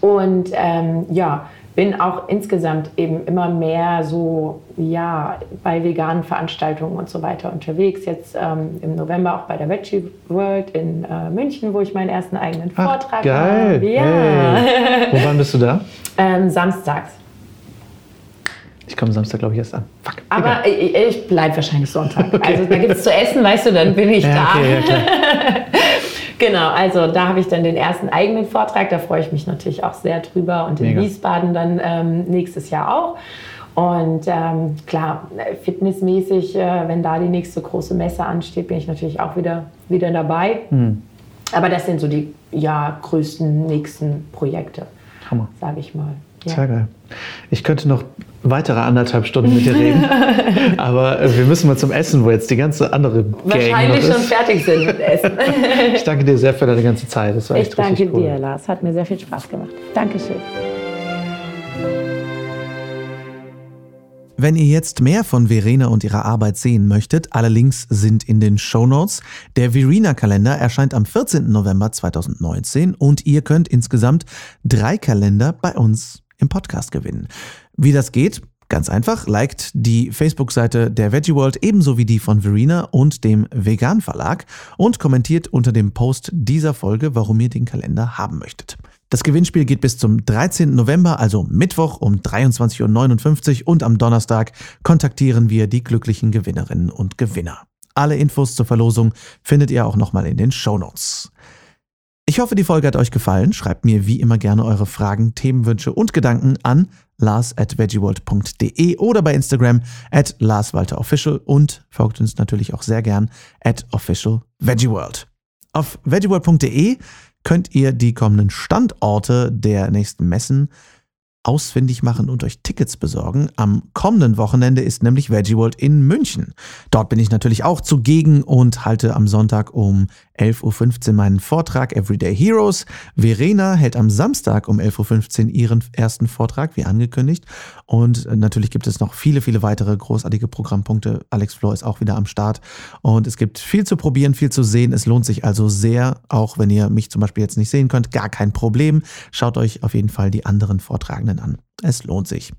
Und ähm, ja, bin auch insgesamt eben immer mehr so ja bei veganen Veranstaltungen und so weiter unterwegs. Jetzt ähm, im November auch bei der Veggie World in äh, München, wo ich meinen ersten eigenen Ach, Vortrag geil. habe. Ja. Hey. Wo wann bist du da? Ähm, samstags. Ich komme Samstag, glaube ich, erst an. Fuck. Aber ich, ich bleibe wahrscheinlich Sonntag. Okay. Also da gibt es zu essen, weißt du, dann bin ich ja, da. Okay, ja, Genau, also da habe ich dann den ersten eigenen Vortrag. Da freue ich mich natürlich auch sehr drüber. Und in Mega. Wiesbaden dann ähm, nächstes Jahr auch. Und ähm, klar, fitnessmäßig, äh, wenn da die nächste große Messe ansteht, bin ich natürlich auch wieder, wieder dabei. Hm. Aber das sind so die ja, größten nächsten Projekte, sage ich mal. Ja. Sehr geil. Ich könnte noch weitere anderthalb Stunden mit dir reden. Aber äh, wir müssen mal zum Essen, wo jetzt die ganze andere Gang Wahrscheinlich schon fertig sind mit Essen. ich danke dir sehr für deine ganze Zeit. Das war ich echt danke cool. dir, Lars. Hat mir sehr viel Spaß gemacht. Dankeschön. Wenn ihr jetzt mehr von Verena und ihrer Arbeit sehen möchtet, alle Links sind in den Show Notes. Der Verena-Kalender erscheint am 14. November 2019 und ihr könnt insgesamt drei Kalender bei uns im Podcast gewinnen. Wie das geht? Ganz einfach, liked die Facebook-Seite der Veggie World ebenso wie die von Verena und dem Vegan Verlag und kommentiert unter dem Post dieser Folge, warum ihr den Kalender haben möchtet. Das Gewinnspiel geht bis zum 13. November, also Mittwoch um 23.59 Uhr und am Donnerstag kontaktieren wir die glücklichen Gewinnerinnen und Gewinner. Alle Infos zur Verlosung findet ihr auch nochmal in den Show Notes. Ich hoffe, die Folge hat euch gefallen. Schreibt mir wie immer gerne eure Fragen, Themenwünsche und Gedanken an lars at veggieworld.de oder bei Instagram at larswalterofficial und folgt uns natürlich auch sehr gern at officialveggieworld. Auf veggieworld.de könnt ihr die kommenden Standorte der nächsten Messen ausfindig machen und euch Tickets besorgen. Am kommenden Wochenende ist nämlich Veggie World in München. Dort bin ich natürlich auch zugegen und halte am Sonntag um 11.15 Uhr meinen Vortrag Everyday Heroes. Verena hält am Samstag um 11.15 Uhr ihren ersten Vortrag, wie angekündigt. Und natürlich gibt es noch viele, viele weitere großartige Programmpunkte. Alex Flor ist auch wieder am Start. Und es gibt viel zu probieren, viel zu sehen. Es lohnt sich also sehr, auch wenn ihr mich zum Beispiel jetzt nicht sehen könnt, gar kein Problem. Schaut euch auf jeden Fall die anderen Vortragenden an. Es lohnt sich.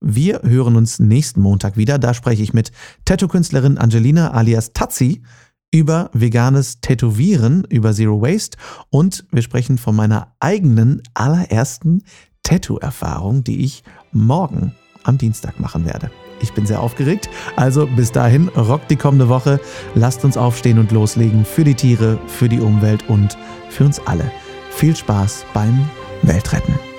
Wir hören uns nächsten Montag wieder. Da spreche ich mit Tattoo-Künstlerin Angelina alias Tazzi über veganes Tätowieren, über Zero Waste und wir sprechen von meiner eigenen allerersten Tattoo-Erfahrung, die ich morgen am Dienstag machen werde. Ich bin sehr aufgeregt, also bis dahin rockt die kommende Woche. Lasst uns aufstehen und loslegen für die Tiere, für die Umwelt und für uns alle. Viel Spaß beim Weltretten.